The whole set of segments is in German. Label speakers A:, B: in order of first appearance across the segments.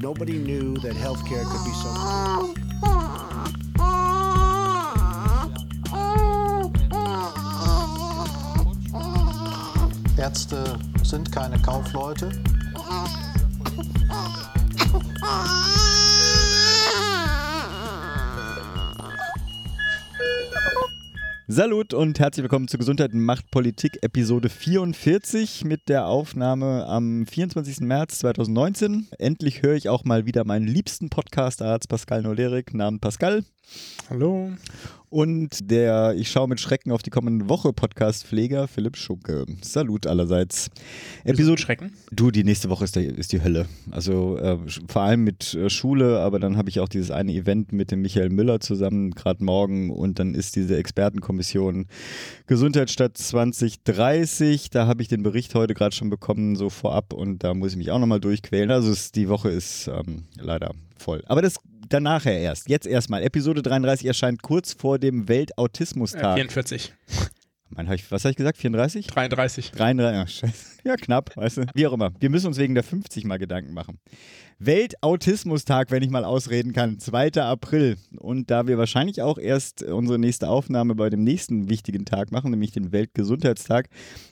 A: Nobody knew that healthcare could be so.
B: Ärzte sind keine Kaufleute.
C: Salut und herzlich willkommen zu Gesundheit macht Politik Episode 44 mit der Aufnahme am 24. März 2019. Endlich höre ich auch mal wieder meinen liebsten Podcast-Arzt Pascal Nolerik, Namen Pascal.
D: Hallo.
C: Und der Ich schaue mit Schrecken auf die kommende Woche Podcast-Pfleger Philipp Schunke. Salut allerseits.
D: Episode Schrecken?
C: Du, die nächste Woche ist, der, ist die Hölle. Also äh, vor allem mit äh, Schule, aber dann habe ich auch dieses eine Event mit dem Michael Müller zusammen, gerade morgen. Und dann ist diese Expertenkommission Gesundheitsstadt 2030. Da habe ich den Bericht heute gerade schon bekommen, so vorab. Und da muss ich mich auch nochmal durchquälen. Also es, die Woche ist ähm, leider voll. Aber das dann nachher erst. Jetzt erstmal. Episode 33 erscheint kurz vor dem Weltautismustag.
D: Äh, 44.
C: Mein, hab ich, was habe ich gesagt? 34?
D: 33.
C: 33, ja, scheiße. Ja, knapp, weißt du. Wie auch immer. Wir müssen uns wegen der 50 mal Gedanken machen. Weltautismustag, wenn ich mal ausreden kann, 2. April. Und da wir wahrscheinlich auch erst unsere nächste Aufnahme bei dem nächsten wichtigen Tag machen, nämlich den Weltgesundheitstag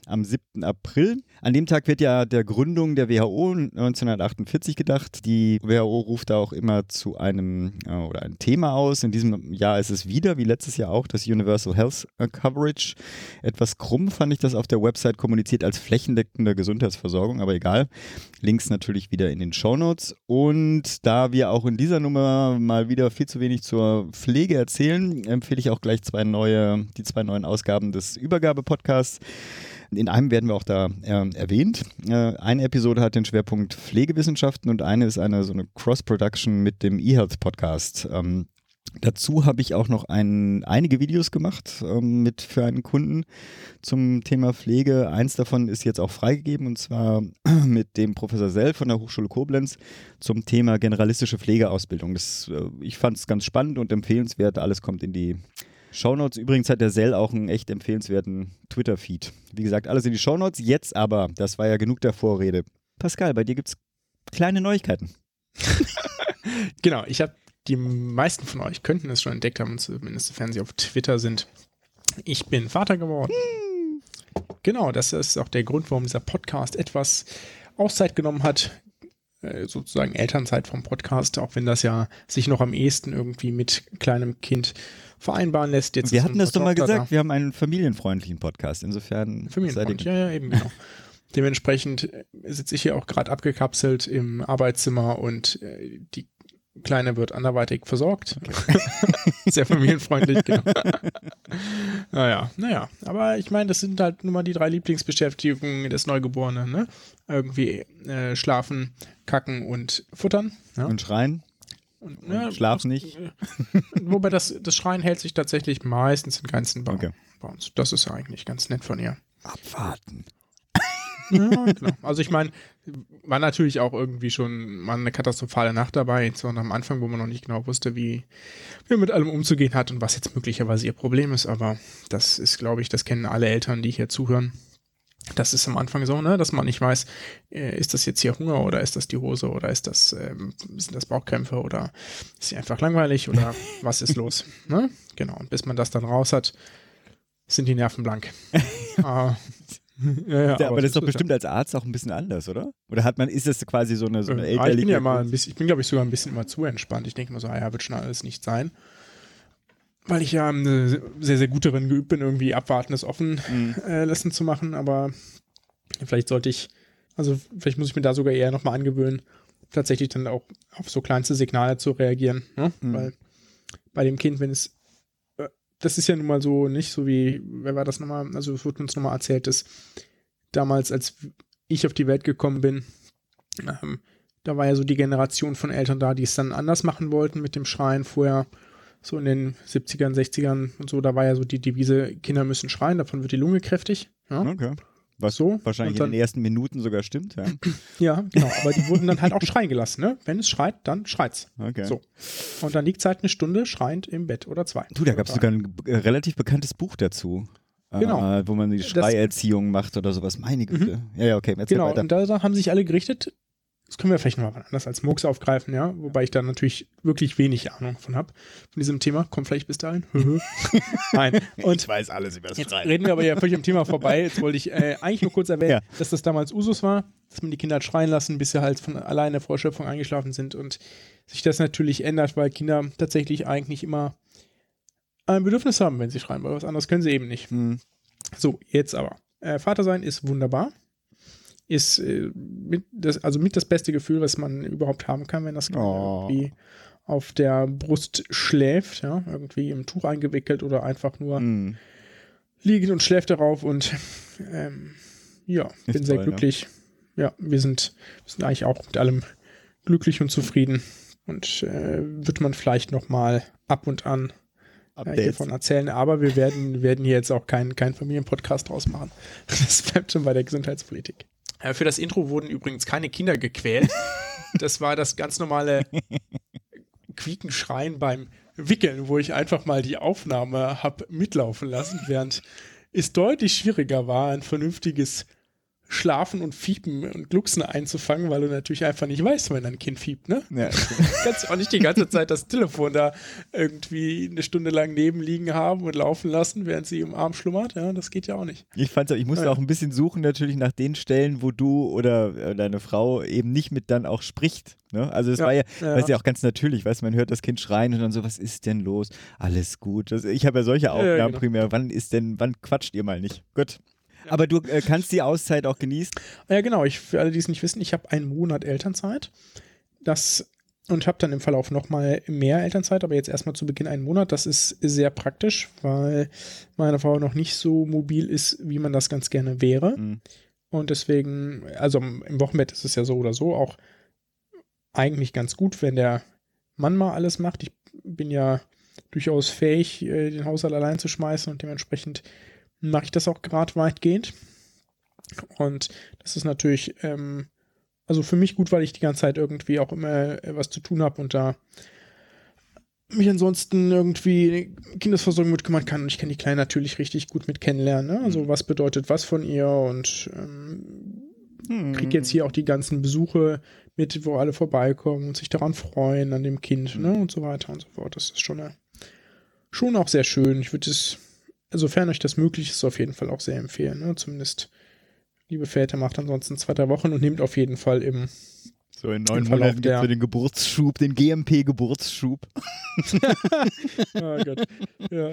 C: am 7. April. An dem Tag wird ja der Gründung der WHO 1948 gedacht. Die WHO ruft da auch immer zu einem äh, oder ein Thema aus. In diesem Jahr ist es wieder, wie letztes Jahr auch, das Universal Health Coverage. Etwas krumm fand ich das auf der Website kommuniziert als flächendeckende Gesundheitsversorgung, aber egal. Links natürlich wieder in den Und da wir auch in dieser Nummer mal wieder viel zu wenig zur Pflege erzählen, empfehle ich auch gleich zwei neue, die zwei neuen Ausgaben des Übergabe-Podcasts. In einem werden wir auch da äh, erwähnt. Äh, eine Episode hat den Schwerpunkt Pflegewissenschaften und eine ist eine so eine Cross-Production mit dem eHealth-Podcast. Ähm, Dazu habe ich auch noch ein, einige Videos gemacht ähm, mit für einen Kunden zum Thema Pflege. Eins davon ist jetzt auch freigegeben und zwar mit dem Professor Sell von der Hochschule Koblenz zum Thema generalistische Pflegeausbildung. Das, äh, ich fand es ganz spannend und empfehlenswert. Alles kommt in die Shownotes. Übrigens hat der Sell auch einen echt empfehlenswerten Twitter-Feed. Wie gesagt, alles in die Shownotes. Jetzt aber, das war ja genug der Vorrede. Pascal, bei dir gibt es kleine Neuigkeiten.
D: genau, ich habe die meisten von euch könnten es schon entdeckt haben, zumindest sofern sie auf Twitter sind. Ich bin Vater geworden. Hm. Genau, das ist auch der Grund, warum dieser Podcast etwas Auszeit genommen hat. Äh, sozusagen Elternzeit vom Podcast, auch wenn das ja sich noch am ehesten irgendwie mit kleinem Kind vereinbaren lässt.
C: Jetzt wir hatten das doch mal gesagt, da. wir haben einen familienfreundlichen Podcast, insofern.
D: Familienfreundlich, ja, ja, eben genau. Dementsprechend sitze ich hier auch gerade abgekapselt im Arbeitszimmer und äh, die Kleine wird anderweitig versorgt. Okay. Sehr familienfreundlich, genau. naja, naja. Aber ich meine, das sind halt nun mal die drei Lieblingsbeschäftigungen des Neugeborenen, ne? Irgendwie äh, schlafen, kacken und futtern.
C: Ja? Und schreien. Und, ja, und schlaf nicht.
D: wobei das, das Schreien hält sich tatsächlich meistens in Grenzen bei, okay. bei uns. Das ist ja eigentlich ganz nett von ihr.
C: Abwarten.
D: Ja, genau. Also ich meine, war natürlich auch irgendwie schon mal eine katastrophale Nacht dabei, sondern am Anfang, wo man noch nicht genau wusste, wie, wie mit allem umzugehen hat und was jetzt möglicherweise ihr Problem ist. Aber das ist, glaube ich, das kennen alle Eltern, die hier zuhören. Das ist am Anfang so, ne, dass man nicht weiß, äh, ist das jetzt hier Hunger oder ist das die Hose oder ist das, ähm, sind das Bauchkrämpfe oder ist sie einfach langweilig oder was ist los? Ne? Genau. Und bis man das dann raus hat, sind die Nerven blank.
C: äh, ja, ja, aber, aber das ist doch bestimmt als Arzt auch ein bisschen anders, oder? Oder hat man, ist das quasi so eine, so eine
D: äh. Ich bin ja mal ein bisschen, ich bin glaube ich sogar ein bisschen immer zu entspannt. Ich denke mal so, ah ja, wird schon alles nicht sein. Weil ich ja eine sehr, sehr gut darin geübt bin, irgendwie Abwartendes offen mhm. äh, lassen zu machen, aber vielleicht sollte ich, also vielleicht muss ich mir da sogar eher nochmal angewöhnen, tatsächlich dann auch auf so kleinste Signale zu reagieren. Ne? Mhm. Weil bei dem Kind, wenn es das ist ja nun mal so nicht so wie, wer war das nochmal? Also, es wurde uns nochmal erzählt, dass damals, als ich auf die Welt gekommen bin, ähm, da war ja so die Generation von Eltern da, die es dann anders machen wollten mit dem Schreien vorher, so in den 70ern, 60ern und so, da war ja so die Devise, Kinder müssen schreien, davon wird die Lunge kräftig. Ja?
C: Okay. Was so wahrscheinlich dann, in den ersten Minuten sogar stimmt, ja.
D: ja, genau. Aber die wurden dann halt auch schreien gelassen, ne? Wenn es schreit, dann schreit's. Okay. So. Und dann liegt es halt eine Stunde schreiend im Bett oder zwei.
C: Du, da gab es sogar ein relativ bekanntes Buch dazu.
D: Genau.
C: Äh, wo man die Schreierziehung das, macht oder sowas. Meine Güte. Mhm. Ja, ja, okay.
D: Genau, weiter. und da haben sich alle gerichtet, das können wir vielleicht nochmal anders als Murks aufgreifen, ja, wobei ich da natürlich wirklich wenig Ahnung von habe, von diesem Thema. Kommt vielleicht bis dahin. Nein. Und
C: ich weiß alles über das
D: jetzt
C: Schreien.
D: reden wir aber ja völlig am Thema vorbei. Jetzt wollte ich äh, eigentlich nur kurz erwähnen,
C: Ja.
D: dass das damals Usus war, dass man die Kinder halt schreien lassen, bis sie halt von alleine vor Schöpfung eingeschlafen sind und sich das natürlich ändert, weil Kinder tatsächlich eigentlich immer ein Bedürfnis haben, wenn sie schreien, weil was anderes können sie eben nicht.
C: Hm.
D: So, jetzt aber. Äh, Vater sein ist wunderbar. Ist äh, mit das, also mit das beste Gefühl, was man überhaupt haben kann, wenn das Kind
C: Oh.
D: irgendwie auf der Brust schläft, ja, irgendwie im Tuch eingewickelt oder einfach nur
C: Hm.
D: liegt und schläft darauf und ähm, ja, bin
C: Ist
D: sehr
C: toll, ne?
D: glücklich. Ja, wir sind, wir sind eigentlich auch mit allem glücklich und zufrieden und äh, wird man vielleicht noch mal ab und an äh,
C: Updates.
D: hiervon erzählen, aber wir werden, werden hier jetzt auch keinen kein Familienpodcast draus machen. Das bleibt schon bei der Gesundheitspolitik. Äh, für das Intro wurden übrigens keine Kinder gequält. Das war das ganz normale Quiekenschreien beim Wickeln, wo ich einfach mal die Aufnahme habe mitlaufen lassen, während es deutlich schwieriger war, ein vernünftiges Schlafen und Fiepen und Glucksen einzufangen, weil du natürlich einfach nicht weißt, wenn dein Kind fiebt, ne?
C: Ja.
D: kannst auch nicht die ganze Zeit das Telefon da irgendwie eine Stunde lang nebenliegen haben und laufen lassen, während sie im Arm schlummert. Ja, das geht ja auch nicht.
C: Ich fand's auch, ich musste
D: Ja.
C: auch ein bisschen suchen natürlich nach den Stellen, wo du oder äh, deine Frau eben nicht mit dann auch spricht. Ne? Also es
D: Ja,
C: war ja,
D: ja.
C: weißt ja auch ganz natürlich, weißt du, man hört das Kind schreien und dann so, was ist denn los? Alles gut. Das, ich habe ja solche Aufnahmen
D: genau.
C: primär. Wann ist denn, wann quatscht ihr mal nicht? Gut. Aber du äh, kannst die Auszeit auch genießen.
D: Ja, genau. Ich, für alle, die es nicht wissen, ich habe einen Monat Elternzeit. Das und habe dann im Verlauf nochmal mehr Elternzeit, aber jetzt erstmal zu Beginn einen Monat. Das ist sehr praktisch, weil meine Frau noch nicht so mobil ist, wie man das ganz gerne wäre.
C: Mhm.
D: Und deswegen, also im Wochenbett ist es ja so oder so auch eigentlich ganz gut, wenn der Mann mal alles macht. Ich bin ja durchaus fähig, äh, den Haushalt allein zu schmeißen und dementsprechend mache ich das auch gerade weitgehend. Und das ist natürlich, ähm, also für mich gut, weil ich die ganze Zeit irgendwie auch immer äh, was zu tun habe und da mich ansonsten irgendwie Kindesversorgung mit kümmern kann. Und ich kann die Kleine natürlich richtig gut mit kennenlernen. Ne? Also was bedeutet was von ihr und ähm, krieg jetzt hier auch die ganzen Besuche mit, wo alle vorbeikommen und sich daran freuen, an dem Kind, ne, und so weiter und so fort. Das ist schon, äh, schon auch sehr schön. Ich würde es, sofern euch das möglich ist, auf jeden Fall auch sehr empfehlen. Ne? Zumindest, liebe Väter, macht ansonsten zwei, drei Wochen und nehmt auf jeden Fall im,
C: So in neun Monaten gibt es den Geburtsschub, den GMP-Geburtsschub.
D: oh Gott, ja.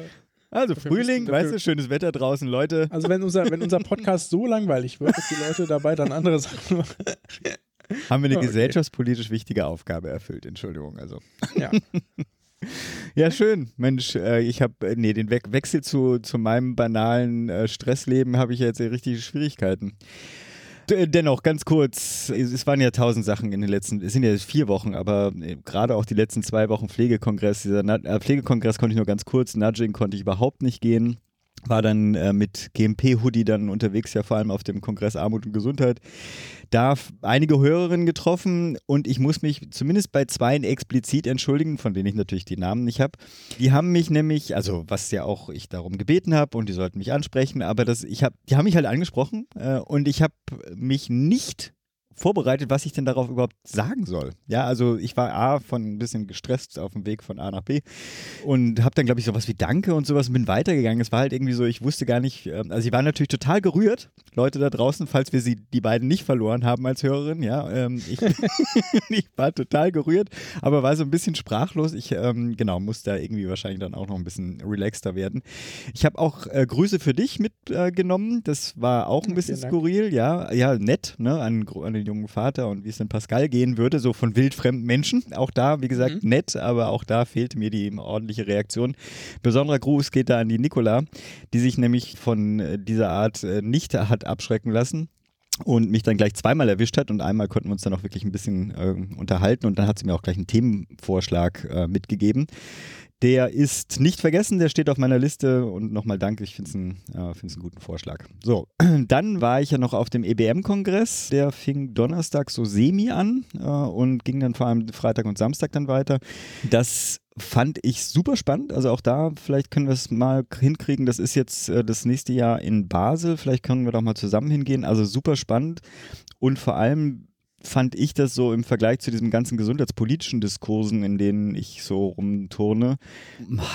C: Also
D: Dafür
C: Frühling, weißt du, schönes Wetter draußen, Leute.
D: Also wenn unser, wenn unser Podcast so langweilig wird, dass die Leute dabei dann andere Sachen machen.
C: Haben wir eine
D: Okay.
C: gesellschaftspolitisch wichtige Aufgabe erfüllt, Entschuldigung. Also.
D: Ja.
C: Ja, schön. Mensch, äh, ich habe, äh, nee, den We Wechsel zu, zu meinem banalen äh, Stressleben habe ich jetzt richtige Schwierigkeiten. D dennoch, ganz kurz, es, waren ja tausend Sachen in den letzten, es sind ja vier Wochen, aber äh, gerade auch die letzten zwei Wochen Pflegekongress, dieser Na äh, Pflegekongress konnte ich nur ganz kurz, Nudging konnte ich überhaupt nicht gehen. War dann äh, mit GMP-Hoodie dann unterwegs, ja vor allem auf dem Kongress Armut und Gesundheit. Da einige Hörerinnen getroffen und ich muss mich zumindest bei zweien explizit entschuldigen, von denen ich natürlich die Namen nicht habe. Die haben mich nämlich, also was ja auch ich darum gebeten habe und die sollten mich ansprechen, aber das, ich hab, die haben mich halt angesprochen äh, und ich habe mich nicht vorbereitet, was ich denn darauf überhaupt sagen soll. Ja, also ich war A, von ein bisschen gestresst auf dem Weg von A nach B und habe dann, glaube ich, sowas wie Danke und sowas und bin weitergegangen. Es war halt irgendwie so, ich wusste gar nicht, ähm, also sie waren natürlich total gerührt, Leute da draußen, falls wir sie, die beiden nicht verloren haben als Hörerin, ja. Ähm, ich, ich war total gerührt, aber war so ein bisschen sprachlos. Ich, ähm, genau, muss da irgendwie wahrscheinlich dann auch noch ein bisschen relaxter werden. Ich habe auch äh, Grüße für dich mitgenommen. das war auch ein bisschen skurril, ja. Ja, nett, ne, an, an den jungen Vater und wie es denn Pascal gehen würde, so von wildfremden Menschen. Auch da, wie gesagt,
D: Mhm.
C: nett, aber auch da fehlte mir die ordentliche Reaktion. Besonderer Gruß geht da an die Nicola, die sich nämlich von äh, dieser Art äh, nicht hat abschrecken lassen und mich dann gleich zweimal erwischt hat und einmal konnten wir uns dann auch wirklich ein bisschen äh, unterhalten und dann hat sie mir auch gleich einen Themenvorschlag äh, mitgegeben. Der ist nicht vergessen, der steht auf meiner Liste und nochmal danke, ich finde es einen, äh, find's einen guten Vorschlag. So, dann war ich ja noch auf dem EBM-Kongress, der fing Donnerstag so semi an äh, und ging dann vor allem Freitag und Samstag dann weiter. Das fand ich super spannend, also auch da, vielleicht können wir es mal hinkriegen, das ist jetzt äh, das nächste Jahr in Basel, vielleicht können wir doch mal zusammen hingehen, also super spannend und vor allem fand ich das so im Vergleich zu diesen ganzen gesundheitspolitischen Diskursen, in denen ich so rumturne,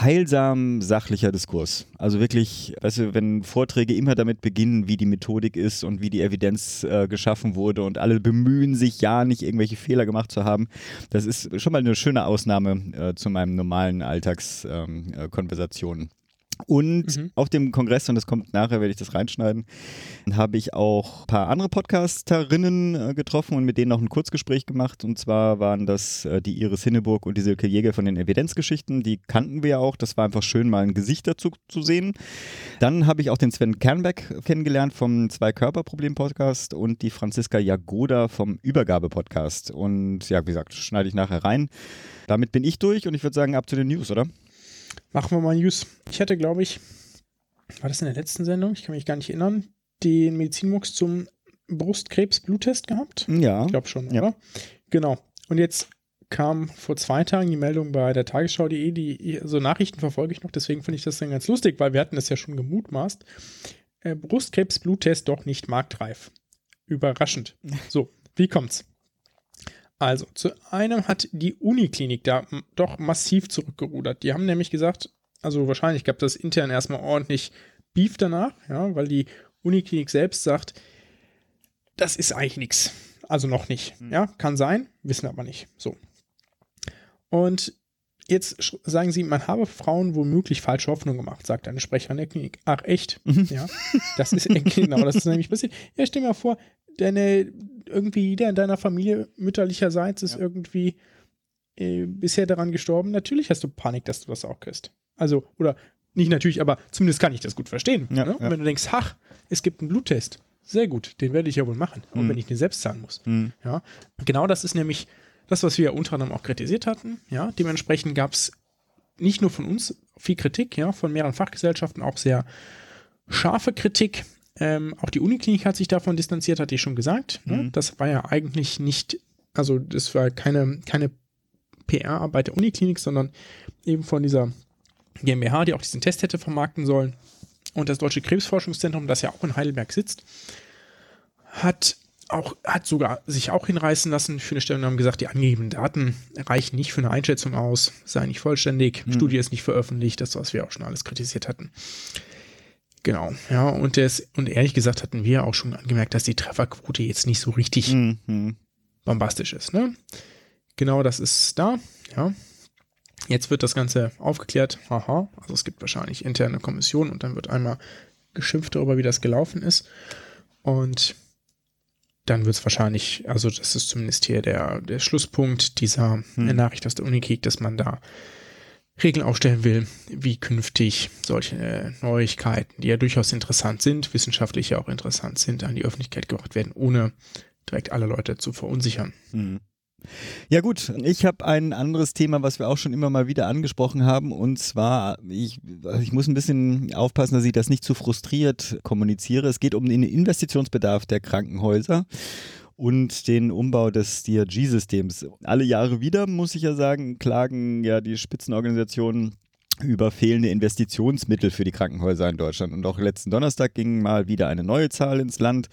C: heilsam sachlicher Diskurs. Also wirklich, weißt du, wenn Vorträge immer damit beginnen, wie die Methodik ist und wie die Evidenz äh, geschaffen wurde und alle bemühen sich ja nicht irgendwelche Fehler gemacht zu haben, das ist schon mal eine schöne Ausnahme äh, zu meinem normalen Alltagskonversationen. Ähm, äh, und mhm. auf dem Kongress, und das kommt nachher, werde ich das reinschneiden, habe ich auch ein paar andere Podcasterinnen äh, getroffen und mit denen noch ein Kurzgespräch gemacht. Und zwar waren das äh, die Iris Hinneburg und die Silke Jäger von den Evidenzgeschichten. Die kannten wir ja auch. Das war einfach schön, mal ein Gesicht dazu zu sehen. Dann habe ich auch den Sven Kernbeck kennengelernt vom Zwei-Körper-Problem-Podcast und die Franziska Jagoda vom Übergabe-Podcast. Und ja, wie gesagt, schneide ich nachher rein. Damit bin ich durch und ich würde sagen, ab zu den News, oder?
D: Machen wir mal News. Ich hatte, glaube ich, war das in der letzten Sendung? Ich kann mich gar nicht erinnern, den Medizinmux zum Brustkrebs-Bluttest gehabt?
C: Ja.
D: Ich glaube schon, ja. oder? Genau. Und jetzt kam vor zwei Tagen die Meldung bei der Tagesschau.de, die so Nachrichten verfolge ich noch, deswegen finde ich das dann ganz lustig, weil wir hatten das ja schon gemutmaßt. Äh, Brustkrebs-Bluttest doch nicht marktreif. Überraschend. So, wie kommt's? Also, zu einem hat die Uniklinik da doch massiv zurückgerudert. Die haben nämlich gesagt, also wahrscheinlich gab das intern erstmal ordentlich Beef danach, ja, weil die Uniklinik selbst sagt, das ist eigentlich nichts. Also noch nicht. Hm. Ja, kann sein, wissen aber nicht. So. Und jetzt sagen sie, man habe Frauen womöglich falsche Hoffnung gemacht, sagt eine Sprecherin der Klinik. Ach, echt? Mhm. Ja. Das ist genau, das ist nämlich passiert. Ja, stell dir mal vor, deine, irgendwie jeder in deiner Familie mütterlicherseits ist ja. irgendwie äh, bisher daran gestorben. Natürlich hast du Panik, dass du das auch kriegst. Also, oder nicht natürlich, aber zumindest kann ich das gut verstehen. Ja, ne? ja. wenn du denkst, ach, es gibt einen Bluttest, sehr gut, den werde ich ja wohl machen, auch mhm. wenn ich den selbst zahlen muss. Mhm. Ja, genau das ist nämlich das, was wir unter anderem auch kritisiert hatten. Ja, dementsprechend gab es nicht nur von uns viel Kritik, ja, von mehreren Fachgesellschaften auch sehr scharfe Kritik. Ähm, auch die Uniklinik hat sich davon distanziert, hatte ich schon gesagt. Ne? Mhm. Das war ja eigentlich nicht, also das war keine, keine PR-Arbeit der Uniklinik, sondern eben von dieser GmbH, die auch diesen Test hätte vermarkten sollen. Und das Deutsche Krebsforschungszentrum, das ja auch in Heidelberg sitzt, hat auch, hat sogar sich auch hinreißen lassen für eine Stellungnahme gesagt, die angegebenen Daten reichen nicht für eine Einschätzung aus, sei nicht vollständig, hm. Studie ist nicht veröffentlicht, das, was wir auch schon alles kritisiert hatten. Genau, ja, und, des, und ehrlich gesagt hatten wir auch schon angemerkt, dass die Trefferquote jetzt nicht so richtig mhm. bombastisch ist. Ne? Genau das ist da, ja. Jetzt wird das Ganze aufgeklärt, haha, also es gibt wahrscheinlich interne Kommission und dann wird einmal geschimpft darüber, wie das gelaufen ist. Und dann wird es wahrscheinlich, also das ist zumindest hier der, der Schlusspunkt dieser hm. Nachricht aus der Unikrieg, dass man da Regeln aufstellen will, wie künftig solche Neuigkeiten, die ja durchaus interessant sind, wissenschaftlich ja auch interessant sind, an die Öffentlichkeit gebracht werden, ohne direkt alle Leute zu verunsichern.
C: Mhm. Ja gut, ich habe ein anderes Thema, was wir auch schon immer mal wieder angesprochen haben und zwar, ich, ich muss ein bisschen aufpassen, dass ich das nicht zu frustriert kommuniziere. Es geht um den Investitionsbedarf der Krankenhäuser und den Umbau des DRG-Systems. Alle Jahre wieder, muss ich ja sagen, klagen ja die Spitzenorganisationen über fehlende Investitionsmittel für die Krankenhäuser in Deutschland. Und auch letzten Donnerstag ging mal wieder eine neue Zahl ins Land.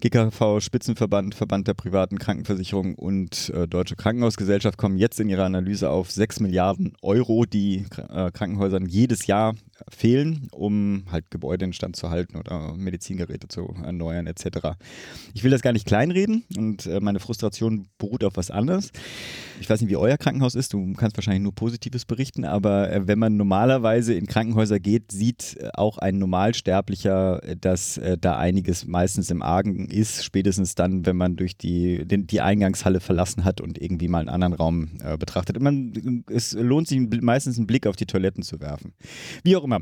C: GKV, Spitzenverband, Verband der privaten Krankenversicherung und äh, Deutsche Krankenhausgesellschaft kommen jetzt in ihrer Analyse auf 6 Milliarden Euro, die äh, Krankenhäusern jedes Jahr fehlen, um halt Gebäude in Stand zu halten oder Medizingeräte zu erneuern etc. Ich will das gar nicht kleinreden und äh, meine Frustration beruht auf was anderes. Ich weiß nicht, wie euer Krankenhaus ist, du kannst wahrscheinlich nur Positives berichten, aber äh, wenn man normalerweise in Krankenhäuser geht, sieht äh, auch ein Normalsterblicher, äh, dass äh, da einiges meistens im Argen ist, spätestens dann, wenn man durch die, den, die Eingangshalle verlassen hat und irgendwie mal einen anderen Raum äh, betrachtet. Man, es lohnt sich meistens einen Blick auf die Toiletten zu werfen. Wie auch immer.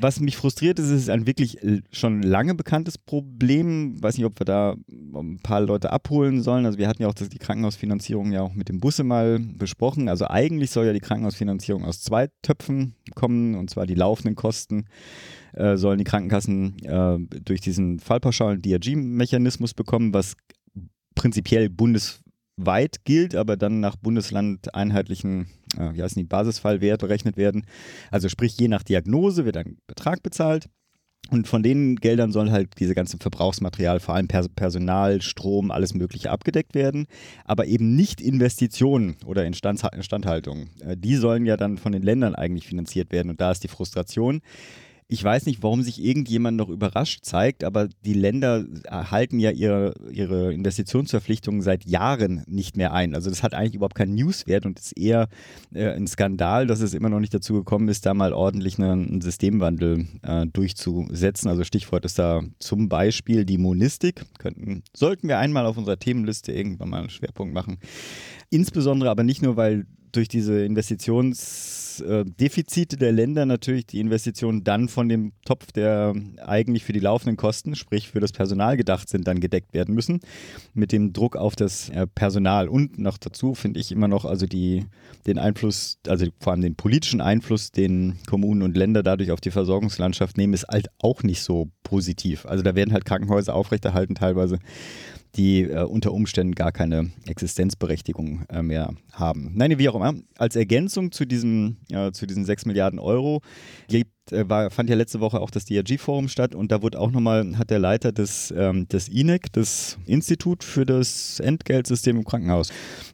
C: Was mich frustriert ist, ist ein wirklich schon lange bekanntes Problem. Weiß nicht, ob wir da ein paar Leute abholen sollen. Also wir hatten ja auch das, die Krankenhausfinanzierung ja auch mit dem Busse mal besprochen. Also eigentlich soll ja die Krankenhausfinanzierung aus zwei Töpfen kommen, und zwar die laufenden Kosten äh, sollen die Krankenkassen äh, durch diesen Fallpauschalen DRG-Mechanismus bekommen, was prinzipiell bundesweit gilt, aber dann nach Bundesland einheitlichen, äh, wie heißen die, Basisfallwert berechnet werden. Also sprich, je nach Diagnose wird ein Betrag bezahlt. Und von den Geldern soll halt diese ganze Verbrauchsmaterial, vor allem Personal, Strom, alles Mögliche abgedeckt werden, aber eben nicht Investitionen oder Instandhaltung. Äh, die sollen ja dann von den Ländern eigentlich finanziert werden und da ist die Frustration. Ich weiß nicht, warum sich irgendjemand noch überrascht zeigt, aber die Länder halten ja ihre, ihre Investitionsverpflichtungen seit Jahren nicht mehr ein. Also das hat eigentlich überhaupt keinen Newswert und ist eher äh, ein Skandal, dass es immer noch nicht dazu gekommen ist, da mal ordentlich einen, einen Systemwandel äh, durchzusetzen. Also Stichwort ist da zum Beispiel die Monistik. Könnten, sollten wir einmal auf unserer Themenliste irgendwann mal einen Schwerpunkt machen. Insbesondere aber nicht nur, weil durch diese Investitionsdefizite der Länder natürlich die Investitionen dann von dem Topf, der eigentlich für die laufenden Kosten, sprich für das Personal gedacht sind, dann gedeckt werden müssen, mit dem Druck auf das äh, Personal. Und noch dazu finde ich immer noch also die, den Einfluss, also vor allem den politischen Einfluss, den Kommunen und Länder dadurch auf die Versorgungslandschaft nehmen, ist halt auch nicht so positiv. Also da werden halt Krankenhäuser aufrechterhalten teilweise die äh, unter Umständen gar keine Existenzberechtigung äh, mehr haben. Nein, wie auch immer. Als Ergänzung zu, diesem, äh, zu diesen 6 Milliarden Euro gibt, äh, war, fand ja letzte Woche auch das DRG-Forum statt und da wurde auch nochmal, hat der Leiter des, ähm, des INEC, das Institut für das Entgeltsystem im Krankenhaus,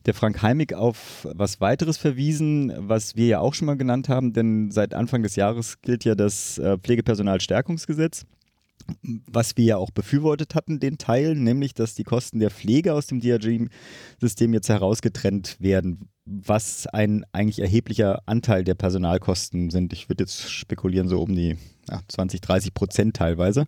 C: der Frank Heimig auf was weiteres verwiesen, was wir ja auch schon mal genannt haben, denn seit Anfang des Jahres gilt ja das äh, Pflegepersonalstärkungsgesetz was wir ja auch befürwortet hatten, den Teil, nämlich dass die Kosten der Pflege aus dem DRG-System jetzt herausgetrennt werden, was ein eigentlich erheblicher Anteil der Personalkosten sind. Ich würde jetzt spekulieren, so um die ja, 20, 30 Prozent teilweise.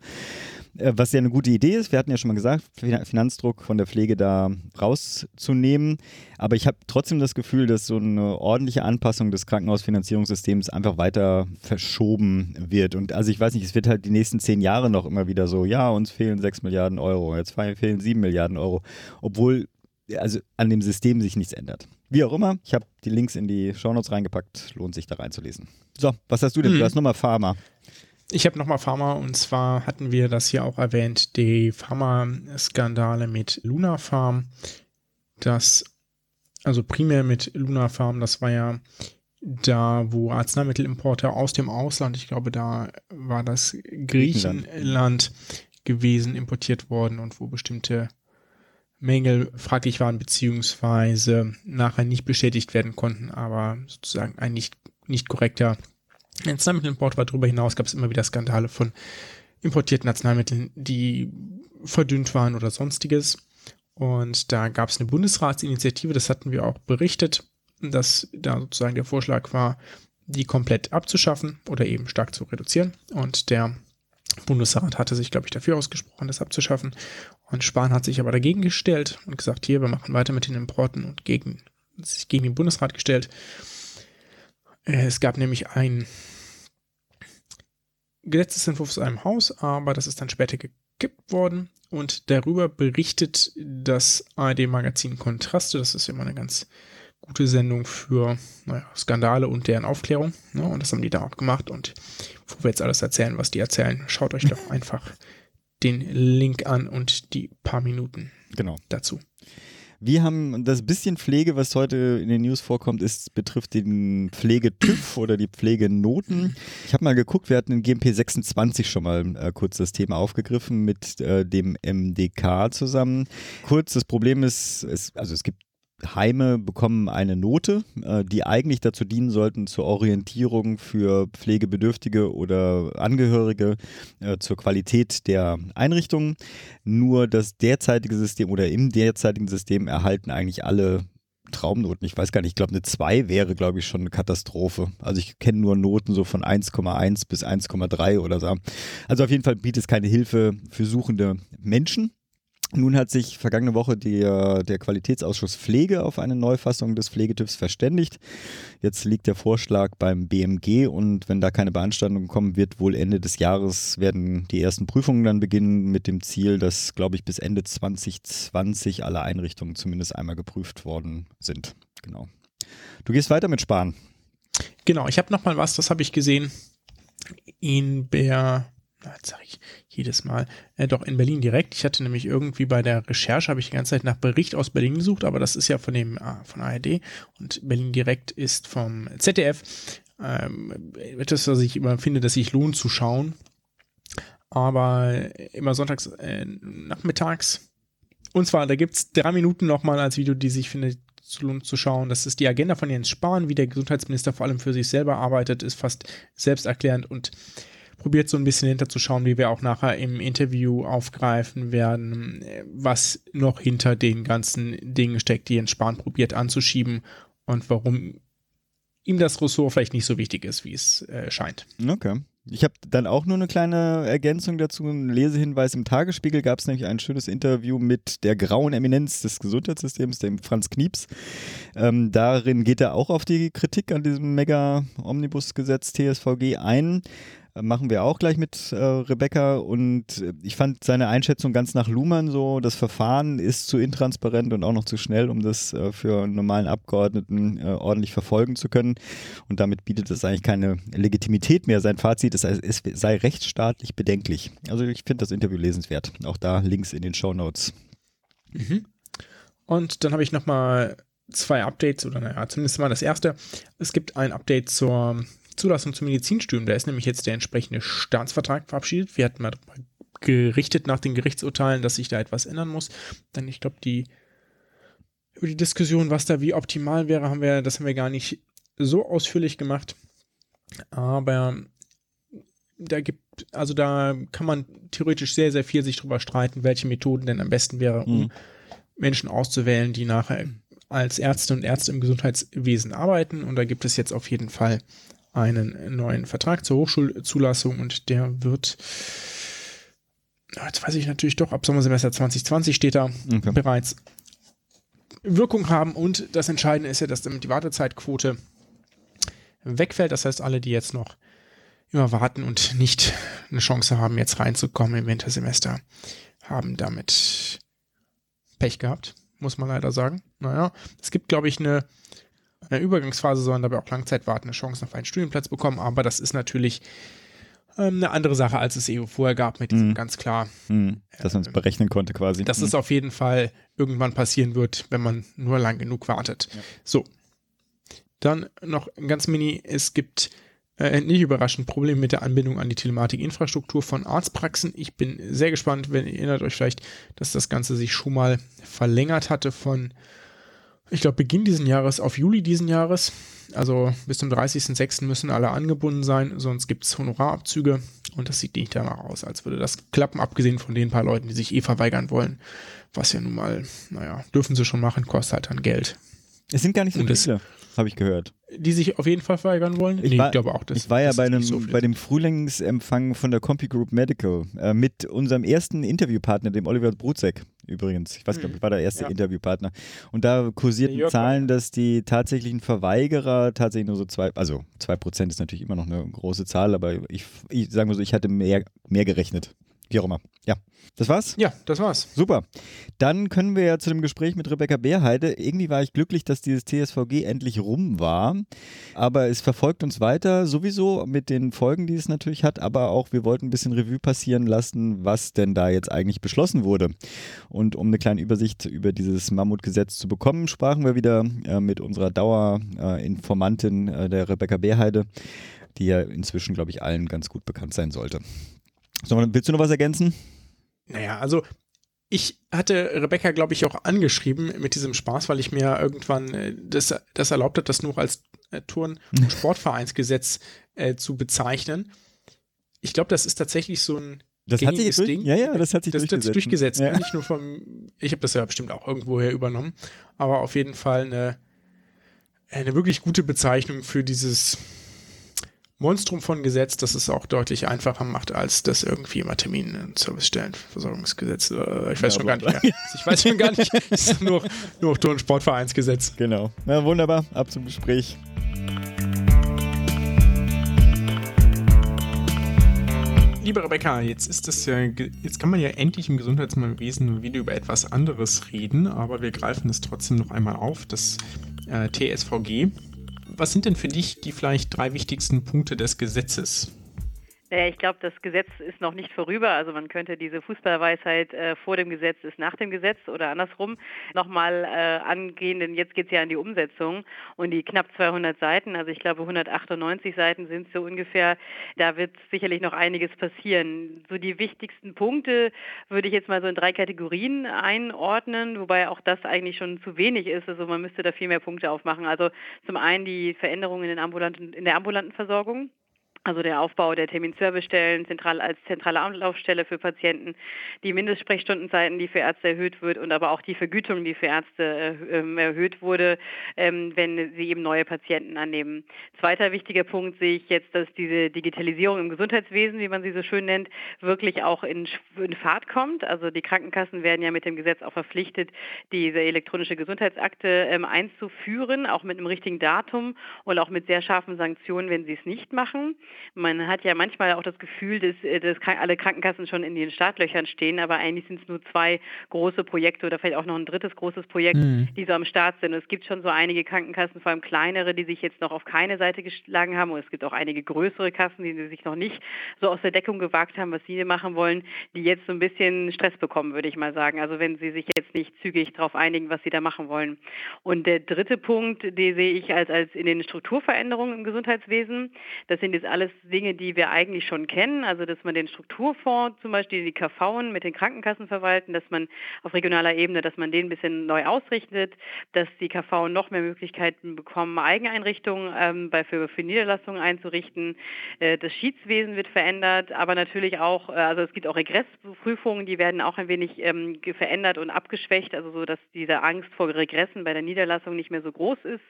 C: Äh, was ja eine gute Idee ist, wir hatten ja schon mal gesagt, Finanzdruck von der Pflege da rauszunehmen. Aber ich habe trotzdem das Gefühl, dass so eine ordentliche Anpassung des Krankenhausfinanzierungssystems einfach weiter verschoben wird. Und also ich weiß nicht, es wird halt die nächsten zehn Jahre noch immer wieder so, ja, uns fehlen sechs Milliarden Euro, jetzt fehlen sieben Milliarden Euro. Obwohl also an dem System sich nichts ändert. Wie auch immer, ich habe die Links in die Shownotes reingepackt, lohnt sich da reinzulesen. So, was hast du denn? Mhm. Du hast nochmal Pharma.
D: Ich habe nochmal Pharma und zwar hatten wir das hier auch erwähnt, die Pharma-Skandale mit Luna Farm. Das, also primär mit Luna Farm, das war ja da, wo Arzneimittelimporte aus dem Ausland, ich glaube, da war das Griechenland gewesen, importiert worden und wo bestimmte Mängel fraglich waren, beziehungsweise nachher nicht bestätigt werden konnten, aber sozusagen ein nicht, nicht korrekter Arzneimittelimport war. Darüber hinaus gab es immer wieder Skandale von importierten Arzneimitteln, die verdünnt waren oder sonstiges. Und da gab es eine Bundesratsinitiative, das hatten wir auch berichtet, dass da sozusagen der Vorschlag war, die komplett abzuschaffen oder eben stark zu reduzieren. Und der Bundesrat hatte sich, glaube ich, dafür ausgesprochen, das abzuschaffen. Und Spahn hat sich aber dagegen gestellt und gesagt, hier, wir machen weiter mit den Importen und gegen, sich gegen den Bundesrat gestellt. Äh, es gab nämlich ein Gesetzesentwurf aus einem Haus, aber das ist dann später gekippt worden und darüber berichtet das ARD-Magazin Kontraste. Das ist immer eine ganz gute Sendung für naja, Skandale und deren Aufklärung. Ne? Und das haben die da auch gemacht. Und bevor wir jetzt alles erzählen, was die erzählen, schaut euch doch einfach den Link an und die paar Minuten
C: genau.
D: dazu.
C: Wir haben das bisschen Pflege, was heute in den News vorkommt, ist, betrifft den Pflegetüv oder die Pflegenoten. Ich habe mal geguckt, wir hatten in GMP 26 schon mal äh, kurz das Thema aufgegriffen mit äh, dem MDK zusammen. Kurz, das Problem ist, es, also es gibt Heime bekommen eine Note, äh, die eigentlich dazu dienen sollten zur Orientierung für Pflegebedürftige oder Angehörige äh, zur Qualität der Einrichtungen. Nur das derzeitige System oder im derzeitigen System erhalten eigentlich alle Traumnoten. Ich weiß gar nicht, ich glaube, eine 2 wäre, glaube ich, schon eine Katastrophe. Also ich kenne nur Noten so von 1,1 bis 1,3 oder so. Also auf jeden Fall bietet es keine Hilfe für suchende Menschen. Nun hat sich vergangene Woche der, der Qualitätsausschuss Pflege auf eine Neufassung des Pflegetipps verständigt. Jetzt liegt der Vorschlag beim BMG und wenn da keine Beanstandungen kommen, wird wohl Ende des Jahres werden die ersten Prüfungen dann beginnen mit dem Ziel, dass, glaube ich, bis Ende 2020 alle Einrichtungen zumindest einmal geprüft worden sind. Genau. Du gehst weiter mit Sparen.
D: Genau, ich habe noch mal was, das habe ich gesehen in der jetzt sage ich jedes Mal, äh, doch in Berlin direkt. Ich hatte nämlich irgendwie bei der Recherche, habe ich die ganze Zeit nach Bericht aus Berlin gesucht, aber das ist ja von dem äh, von ARD und Berlin direkt ist vom ZDF. Ähm, etwas, was ich immer finde, dass sich lohnt zu schauen. aber immer sonntags äh, nachmittags. Und zwar, da gibt es drei Minuten nochmal als Video, die sich findet zu, zu schauen. Das ist die Agenda von Jens Spahn, wie der Gesundheitsminister vor allem für sich selber arbeitet, ist fast selbsterklärend und probiert so ein bisschen hinterzuschauen, wie wir auch nachher im Interview aufgreifen werden, was noch hinter den ganzen Dingen steckt, die Jens Spahn probiert anzuschieben und warum ihm das Ressort vielleicht nicht so wichtig ist, wie es äh, scheint.
C: Okay. Ich habe dann auch nur eine kleine Ergänzung dazu, einen Lesehinweis. Im Tagesspiegel gab es nämlich ein schönes Interview mit der grauen Eminenz des Gesundheitssystems, dem Franz Knieps. Ähm, darin geht er auch auf die Kritik an diesem Mega-Omnibus-Gesetz TSVG ein machen wir auch gleich mit äh, Rebecca und äh, ich fand seine Einschätzung ganz nach Luhmann so, das Verfahren ist zu intransparent und auch noch zu schnell, um das äh, für einen normalen Abgeordneten äh, ordentlich verfolgen zu können und damit bietet es eigentlich keine Legitimität mehr. Sein Fazit ist, es sei rechtsstaatlich bedenklich. Also ich finde das Interview lesenswert. Auch da Links in den Show Notes.
D: Mhm. Und dann habe ich nochmal zwei Updates oder naja, zumindest mal das erste. Es gibt ein Update zur Zulassung zum Medizinstudium. Da ist nämlich jetzt der entsprechende Staatsvertrag verabschiedet. Wir hatten mal gerichtet nach den Gerichtsurteilen, dass sich da etwas ändern muss. Denn ich glaube, die über die Diskussion, was da wie optimal wäre, haben wir, das haben wir gar nicht so ausführlich gemacht. Aber da gibt, also da kann man theoretisch sehr, sehr viel sich drüber streiten, welche Methoden denn am besten wäre, um mhm. Menschen auszuwählen, die nachher als Ärzte und Ärzte im Gesundheitswesen arbeiten. Und da gibt es jetzt auf jeden Fall einen neuen Vertrag zur Hochschulzulassung und der wird, jetzt weiß ich natürlich doch, ab Sommersemester 2020 steht da okay. bereits Wirkung haben und das Entscheidende ist ja, dass damit die Wartezeitquote wegfällt. Das heißt, alle, die jetzt noch immer warten und nicht eine Chance haben, jetzt reinzukommen im Wintersemester, haben damit Pech gehabt, muss man leider sagen. Naja, es gibt, glaube ich, eine in der Übergangsphase sollen dabei auch Langzeitwartende Chancen auf einen Studienplatz bekommen, aber das ist natürlich ähm, eine andere Sache, als es eben vorher gab, mit diesem mm. ganz klar.
C: Mm. Dass man es äh, berechnen konnte quasi.
D: Dass mm. es auf jeden Fall irgendwann passieren wird, wenn man nur lang genug wartet. Ja. So. Dann noch ganz mini, es gibt äh, nicht überraschend Probleme mit der Anbindung an die Telematik-Infrastruktur von Arztpraxen. Ich bin sehr gespannt, wenn ihr erinnert euch vielleicht, dass das Ganze sich schon mal verlängert hatte von ich glaube, Beginn diesen Jahres auf Juli diesen Jahres. Also bis zum 30.06. müssen alle angebunden sein, sonst gibt es Honorarabzüge und das sieht nicht danach aus, als würde das klappen, abgesehen von den paar Leuten, die sich eh verweigern wollen. Was ja nun mal, naja, dürfen sie schon machen, kostet halt dann Geld.
C: Es sind gar nicht so viele, habe ich gehört.
D: Die sich auf jeden Fall verweigern wollen?
C: Ich, nee, war, ich glaube auch. Das, ich war ja bei, einem, so bei dem Frühlingsempfang von der Compi Group Medical äh, mit unserem ersten Interviewpartner, dem Oliver Brutzek übrigens. Ich weiß gar nicht, ich war der erste ja. Interviewpartner. Und da kursierten Zahlen, dass die tatsächlichen Verweigerer tatsächlich nur so zwei, also zwei Prozent ist natürlich immer noch eine große Zahl, aber ich, ich sage mal so, ich hatte mehr, mehr gerechnet. Wie auch immer. Ja. Das war's?
D: Ja, das war's.
C: Super. Dann können wir ja zu dem Gespräch mit Rebecca Beerheide. Irgendwie war ich glücklich, dass dieses TSVG endlich rum war. Aber es verfolgt uns weiter, sowieso mit den Folgen, die es natürlich hat. Aber auch, wir wollten ein bisschen Revue passieren lassen, was denn da jetzt eigentlich beschlossen wurde. Und um eine kleine Übersicht über dieses Mammutgesetz zu bekommen, sprachen wir wieder äh, mit unserer Dauerinformantin, äh, der Rebecca Beerheide, die ja inzwischen, glaube ich, allen ganz gut bekannt sein sollte. So, willst du noch was ergänzen?
D: Naja, also ich hatte Rebecca, glaube ich, auch angeschrieben mit diesem Spaß, weil ich mir irgendwann äh, das, das erlaubt hat, das nur als äh, Turn- und Sportvereinsgesetz äh, zu bezeichnen. Ich glaube, das ist tatsächlich so ein
C: das hat sich durch,
D: Ding.
C: Ja, ja, das hat sich
D: das,
C: durchgesetzt.
D: Das durchgesetzt. Ja. Nicht nur vom, ich habe das ja bestimmt auch irgendwoher übernommen, aber auf jeden Fall eine, eine wirklich gute Bezeichnung für dieses Monstrum von Gesetz, das es auch deutlich einfacher macht, als das irgendwie immer Termin- und Servicestellenversorgungsgesetz. Äh, ich weiß ja, schon gar nicht mehr. Ich weiß schon gar nicht. Es ist nur, nur Turn- und Sportvereinsgesetz.
C: Genau. Na, wunderbar. Ab zum Gespräch.
D: Liebe Rebecca, jetzt ist es ja, jetzt kann man ja endlich im Gesundheitswesen wieder über etwas anderes reden, aber wir greifen es trotzdem noch einmal auf, das äh, TSVG was sind denn für dich die vielleicht drei wichtigsten Punkte des Gesetzes?
E: Ja, ich glaube, das Gesetz ist noch nicht vorüber. Also man könnte diese Fußballweisheit äh, vor dem Gesetz ist nach dem Gesetz oder andersrum nochmal äh, angehen, denn jetzt geht es ja an die Umsetzung und die knapp 200 Seiten, also ich glaube 198 Seiten sind so ungefähr, da wird sicherlich noch einiges passieren. So die wichtigsten Punkte würde ich jetzt mal so in drei Kategorien einordnen, wobei auch das eigentlich schon zu wenig ist. Also man müsste da viel mehr Punkte aufmachen. Also zum einen die Veränderungen in, ambulanten, in der ambulanten Versorgung. Also der Aufbau der Terminservicestellen zentral als zentrale Anlaufstelle für Patienten, die Mindestsprechstundenzeiten, die für Ärzte erhöht wird und aber auch die Vergütung, die für Ärzte äh, ähm, erhöht wurde, ähm, wenn sie eben neue Patienten annehmen. Zweiter wichtiger Punkt sehe ich jetzt, dass diese Digitalisierung im Gesundheitswesen, wie man sie so schön nennt, wirklich auch in, Fahrt kommt. Also die Krankenkassen werden ja mit dem Gesetz auch verpflichtet, diese elektronische Gesundheitsakte ähm, einzuführen, auch mit einem richtigen Datum und auch mit sehr scharfen Sanktionen, wenn sie es nicht machen. Man hat ja manchmal auch das Gefühl, dass, äh, dass alle Krankenkassen schon in den Startlöchern stehen, aber eigentlich sind es nur zwei große Projekte oder vielleicht auch noch ein drittes großes Projekt, mhm. die so am Start sind. Und es gibt schon so einige Krankenkassen, vor allem kleinere, die sich jetzt noch auf keine Seite geschlagen haben. Und es gibt auch einige größere Kassen, die sich noch nicht so aus der Deckung gewagt haben, was sie machen wollen, die jetzt so ein bisschen Stress bekommen, würde ich mal sagen. Also wenn sie sich jetzt nicht zügig darauf einigen, was sie da machen wollen. Und der dritte Punkt, den sehe ich als, als in den Strukturveränderungen im Gesundheitswesen. Das sind jetzt alles alles Dinge, die wir eigentlich schon kennen, also dass man den Strukturfonds zum Beispiel, die KV mit den Krankenkassen verwalten, dass man auf regionaler Ebene, dass man den ein bisschen neu ausrichtet, dass die KV noch mehr Möglichkeiten bekommen, Eigeneinrichtungen ähm, bei, für, für Niederlassungen einzurichten. Äh, das Schiedswesen wird verändert, aber natürlich auch, äh, also es gibt auch Regressprüfungen, die werden auch ein wenig ähm, verändert und abgeschwächt, also so, dass diese Angst vor Regressen bei der Niederlassung nicht mehr so groß ist.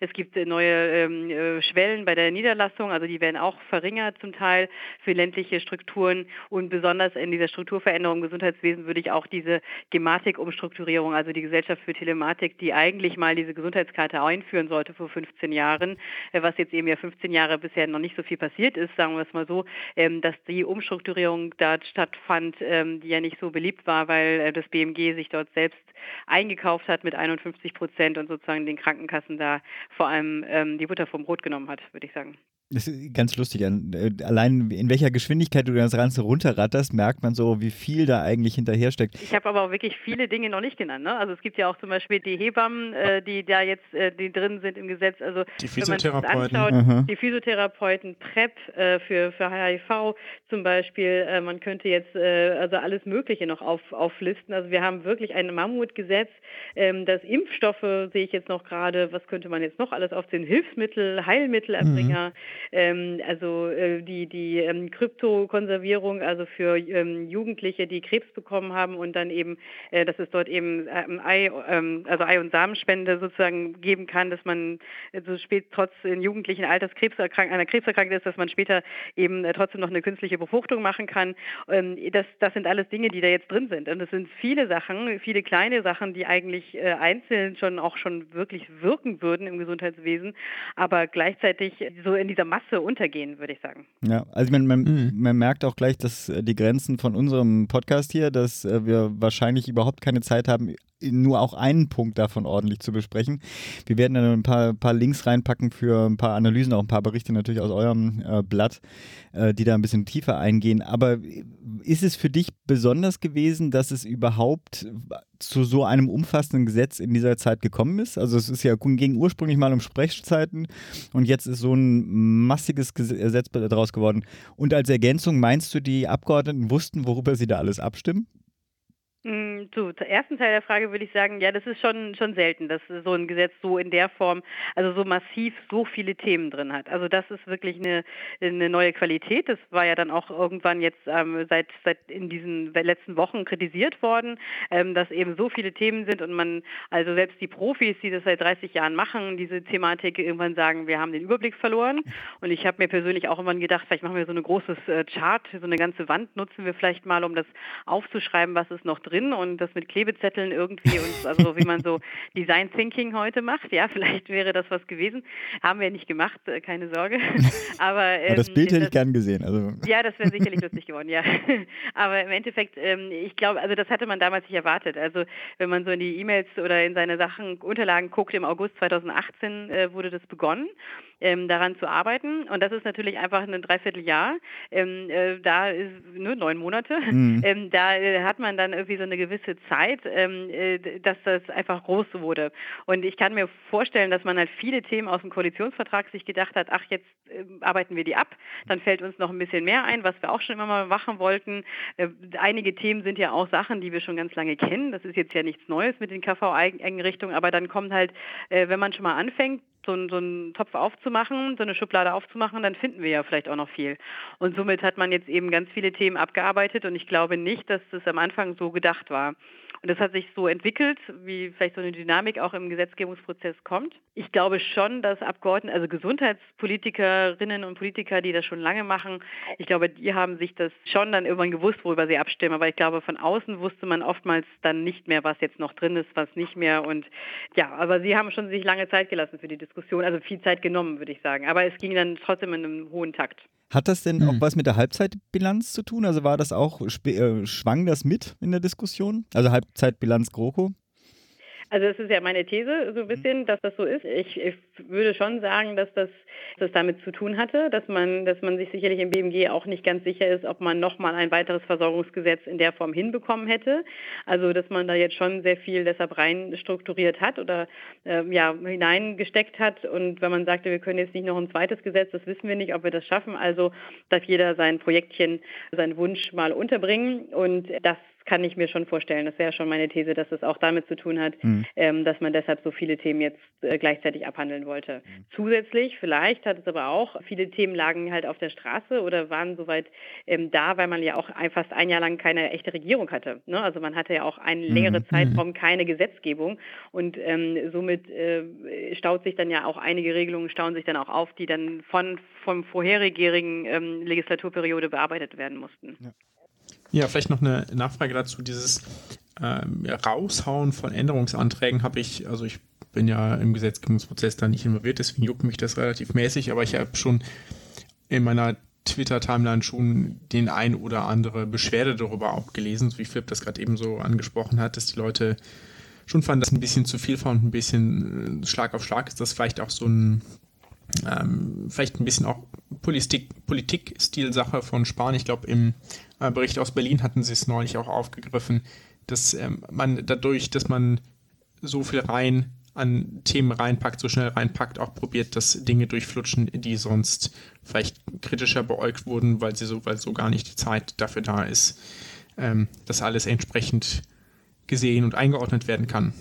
E: Es gibt äh, neue ähm, äh, Schwellen bei der Niederlassung, also die werden auch verringert zum Teil für ländliche Strukturen und besonders in dieser Strukturveränderung im Gesundheitswesen würde ich auch diese Gematik-Umstrukturierung, also die Gesellschaft für Telematik, die eigentlich mal diese Gesundheitskarte einführen sollte vor 15 Jahren, äh, was jetzt eben ja 15 Jahre bisher noch nicht so viel passiert ist, sagen wir es mal so, ähm, dass die Umstrukturierung da stattfand, ähm, die ja nicht so beliebt war, weil äh, das BMG sich dort selbst eingekauft hat mit 51 Prozent und sozusagen den Krankenkassen da vor allem ähm, die Butter vom Brot genommen hat, würde ich sagen.
C: Das ist ganz lustig. Äh, allein in welcher Geschwindigkeit du das Ganze runterratterst, merkt man so, wie viel da eigentlich hinterher steckt.
E: Ich habe aber auch wirklich viele Dinge noch nicht genannt. Ne? Also es gibt ja auch zum Beispiel die Hebammen, äh, die da jetzt äh, die drin sind im Gesetz. Also
D: die Physiotherapeuten,
E: anschaut, die Physiotherapeuten, PrEP äh, für, für HIV zum Beispiel. Äh, man könnte jetzt äh, also alles Mögliche noch auf, auflisten. Also wir haben wirklich ein Mammutgesetz. Ähm, das Impfstoffe sehe ich jetzt noch gerade. Was könnte man jetzt noch alles aufzählen? Hilfsmittel, Heilmittelerbringer. Mhm ähm, also äh, die, die ähm, Kryptokonservierung, also für ähm, Jugendliche, die Krebs bekommen haben und dann eben, äh, dass es dort eben ähm, Ei, ähm, also Ei- und Samenspende sozusagen geben kann, dass man äh, so spät trotz in jugendlichen Alters Krebserkrank einer Krebserkrankung ist, dass man später eben äh, trotzdem noch eine künstliche Befruchtung machen kann. Ähm, das, das sind alles Dinge, die da jetzt drin sind. Und es sind viele Sachen, viele kleine Sachen, die eigentlich äh, einzeln schon auch schon wirklich wirken würden im Gesundheitswesen, aber gleichzeitig so in dieser Masse untergehen, würde ich sagen.
C: Ja, also man, man, mhm. man, merkt auch gleich, dass äh, die Grenzen von unserem Podcast hier, dass äh, wir wahrscheinlich überhaupt keine Zeit haben, nur auch einen Punkt davon ordentlich zu besprechen. Wir werden dann ein paar, paar Links reinpacken für ein paar Analysen, auch ein paar Berichte natürlich aus eurem äh, Blatt, äh, die da ein bisschen tiefer eingehen. Aber ist es für dich besonders gewesen, dass es überhaupt zu so einem umfassenden Gesetz in dieser Zeit gekommen ist? Also es ist ja ging ursprünglich mal um Sprechzeiten und jetzt ist so ein massiges Gesetz daraus geworden. Und als Ergänzung meinst du, die Abgeordneten wussten, worüber sie da alles abstimmen?
E: Mm, zu, zum ersten Teil der Frage würde ich sagen, ja, das ist schon, schon selten, dass so ein Gesetz so in der Form, also so massiv so viele Themen drin hat. Also das ist wirklich eine, eine neue Qualität. Das war ja dann auch irgendwann jetzt ähm, seit, seit in diesen letzten Wochen kritisiert worden, ähm, dass eben so viele Themen sind und man, also selbst die Profis, die das seit 30 Jahren machen, diese Thematik irgendwann sagen, wir haben den Überblick verloren. Und ich habe mir persönlich auch irgendwann gedacht, vielleicht machen wir so ein großes äh, Chart, so eine ganze Wand nutzen wir vielleicht mal, um das aufzuschreiben, was ist noch drin und das mit Klebezetteln irgendwie und also wie man so Design Thinking heute macht. Ja, vielleicht wäre das was gewesen. Haben wir nicht gemacht, äh, keine Sorge. Aber
C: ähm, das Bild hätte das, ich gern gesehen. Also.
E: Ja, das wäre sicherlich lustig geworden, ja. Aber im Endeffekt, ähm, ich glaube, also das hatte man damals nicht erwartet. Also wenn man so in die E-Mails oder in seine Sachen, Unterlagen guckt, im August 2018 äh, wurde das begonnen ähm, daran zu arbeiten. Und das ist natürlich einfach ein Dreivierteljahr. Ähm, äh, da ist nur neun Monate. Mhm. Ähm, da äh, hat man dann irgendwie so eine gewisse Zeit, ähm, äh, dass das einfach groß wurde. Und ich kann mir vorstellen, dass man halt viele Themen aus dem Koalitionsvertrag sich gedacht hat, ach, jetzt äh, arbeiten wir die ab. Dann fällt uns noch ein bisschen mehr ein, was wir auch schon immer mal machen wollten. Äh, einige Themen sind ja auch Sachen, die wir schon ganz lange kennen. Das ist jetzt ja nichts Neues mit den KV-Einrichtungen, aber dann kommt halt, äh, wenn man schon mal anfängt, so, so einen Topf aufzumachen, so eine Schublade aufzumachen, dann finden wir ja vielleicht auch noch viel. Und somit hat man jetzt eben ganz viele Themen abgearbeitet und ich glaube nicht, dass das am Anfang so gedacht war. Und das hat sich so entwickelt, wie vielleicht so eine Dynamik auch im Gesetzgebungsprozess kommt. Ich glaube schon, dass Abgeordnete, also Gesundheitspolitikerinnen und Politiker, die das schon lange machen, ich glaube, die haben sich das schon dann irgendwann gewusst, worüber sie abstimmen. Aber ich glaube, von außen wusste man oftmals dann nicht mehr, was jetzt noch drin ist, was nicht mehr. Und ja, aber sie haben schon sich lange Zeit gelassen für die Diskussion, also viel Zeit genommen, würde ich sagen. Aber es ging dann trotzdem in einem hohen Takt.
C: Hat das denn hm. auch was mit der Halbzeitbilanz zu tun? Also war das auch, äh, schwang das mit in der Diskussion? Also Halbzeitbilanz GroKo?
E: Also das ist ja meine These so ein bisschen, dass das so ist. Ich, ich würde schon sagen, dass das, das damit zu tun hatte, dass man, dass man sich sicherlich im BMG auch nicht ganz sicher ist, ob man nochmal ein weiteres Versorgungsgesetz in der Form hinbekommen hätte. Also dass man da jetzt schon sehr viel deshalb rein strukturiert hat oder äh, ja, hineingesteckt hat. Und wenn man sagte, wir können jetzt nicht noch ein zweites Gesetz, das wissen wir nicht, ob wir das schaffen. Also darf jeder sein Projektchen, seinen Wunsch mal unterbringen. Und das kann ich mir schon vorstellen. Das wäre schon meine These, dass es auch damit zu tun hat, mhm. ähm, dass man deshalb so viele Themen jetzt äh, gleichzeitig abhandeln wollte. Mhm. Zusätzlich, vielleicht hat es aber auch, viele Themen lagen halt auf der Straße oder waren soweit ähm, da, weil man ja auch ein, fast ein Jahr lang keine echte Regierung hatte. Ne? Also man hatte ja auch einen mhm. längeren mhm. Zeitraum keine Gesetzgebung und ähm, somit äh, staut sich dann ja auch einige Regelungen, stauen sich dann auch auf, die dann von vom vorherigen ähm, Legislaturperiode bearbeitet werden mussten.
D: Ja. Ja, vielleicht noch eine Nachfrage dazu. Dieses ähm, Raushauen von Änderungsanträgen habe ich, also ich bin ja im Gesetzgebungsprozess da nicht involviert, deswegen juckt mich das relativ mäßig, aber ich habe schon in meiner Twitter-Timeline schon den ein oder andere Beschwerde darüber auch gelesen, so wie Philipp das gerade eben so angesprochen hat, dass die Leute schon fanden, dass ein bisschen zu viel von ein bisschen äh, Schlag auf Schlag ist, das vielleicht auch so ein ähm, vielleicht ein bisschen auch Politik-Stil-Sache von Spahn. Ich glaube, im äh, Bericht aus Berlin hatten sie es neulich auch aufgegriffen, dass ähm, man dadurch, dass man so viel rein an Themen reinpackt, so schnell reinpackt, auch probiert, dass Dinge durchflutschen, die sonst vielleicht kritischer beäugt wurden, weil sie so, weil so gar nicht die Zeit dafür da ist, ähm, dass alles entsprechend gesehen und eingeordnet werden kann.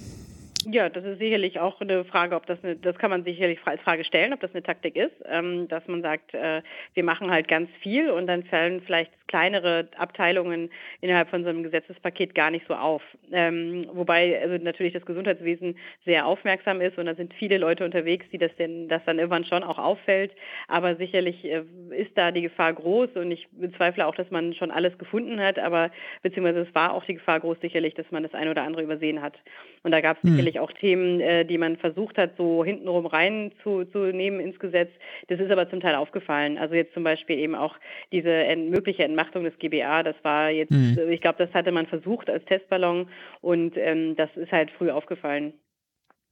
E: Ja, das ist sicherlich auch eine Frage, ob das eine, das kann man sicherlich als Frage stellen, ob das eine Taktik ist, ähm, dass man sagt, äh, wir machen halt ganz viel und dann fallen vielleicht kleinere Abteilungen innerhalb von so einem Gesetzespaket gar nicht so auf. Ähm, wobei also natürlich das Gesundheitswesen sehr aufmerksam ist und da sind viele Leute unterwegs, die das denn, das dann irgendwann schon auch auffällt. Aber sicherlich äh, ist da die Gefahr groß und ich bezweifle auch, dass man schon alles gefunden hat, aber beziehungsweise es war auch die Gefahr groß sicherlich, dass man das eine oder andere übersehen hat. Und da gab es hm. sicherlich auch Themen, äh, die man versucht hat, so hintenrum rein zu, zu nehmen ins Gesetz. Das ist aber zum Teil aufgefallen. Also jetzt zum Beispiel eben auch diese mögliche Entmachtung des GBA, das war jetzt, mhm. ich glaube, das hatte man versucht als Testballon und ähm, das ist halt früh aufgefallen.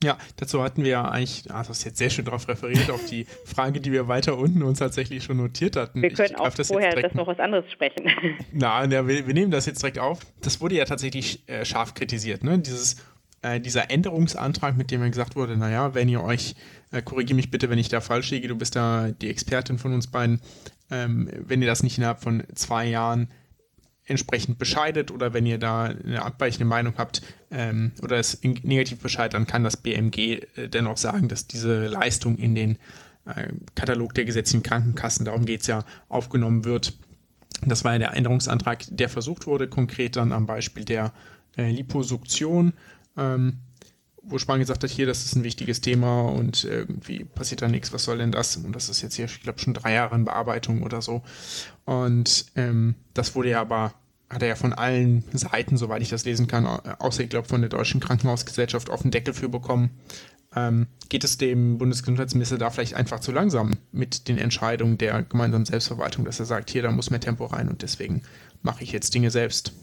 D: Ja, dazu hatten wir ja eigentlich, ah, du hast jetzt sehr schön darauf referiert, auf die Frage, die wir weiter unten uns tatsächlich schon notiert hatten.
E: Wir können auch das vorher das noch was anderes sprechen.
D: Na, ja, wir, wir, nehmen das jetzt direkt auf. Das wurde ja tatsächlich äh, scharf kritisiert, ne? Dieses, äh, dieser Änderungsantrag, mit dem ja gesagt wurde, naja, wenn ihr euch, äh, korrigiere mich bitte, wenn ich da falsch liege, du bist da die Expertin von uns beiden, ähm, wenn ihr das nicht innerhalb von zwei Jahren entsprechend bescheidet oder wenn ihr da eine abweichende Meinung habt ähm, oder es negativ bescheidet, dann kann das BMG äh, dennoch sagen, dass diese Leistung in den äh, Katalog der gesetzlichen Krankenkassen, darum geht es ja, aufgenommen wird. Das war ja der Änderungsantrag, der versucht wurde, konkret dann am Beispiel der äh, Liposuktion. Ähm, wo Spahn gesagt hat, hier, das ist ein wichtiges Thema und irgendwie passiert da nichts, was soll denn das? Und das ist jetzt hier, ich glaube, schon drei Jahre in Bearbeitung oder so. Und ähm, das wurde ja aber, hat er ja von allen Seiten, soweit ich das lesen kann, außer ich glaube von der Deutschen Krankenhausgesellschaft auf den Deckel für bekommen. Ähm, geht es dem Bundesgesundheitsminister da vielleicht einfach zu langsam mit den Entscheidungen der gemeinsamen Selbstverwaltung, dass er sagt, hier, da muss mehr Tempo rein und deswegen mache ich jetzt Dinge selbst?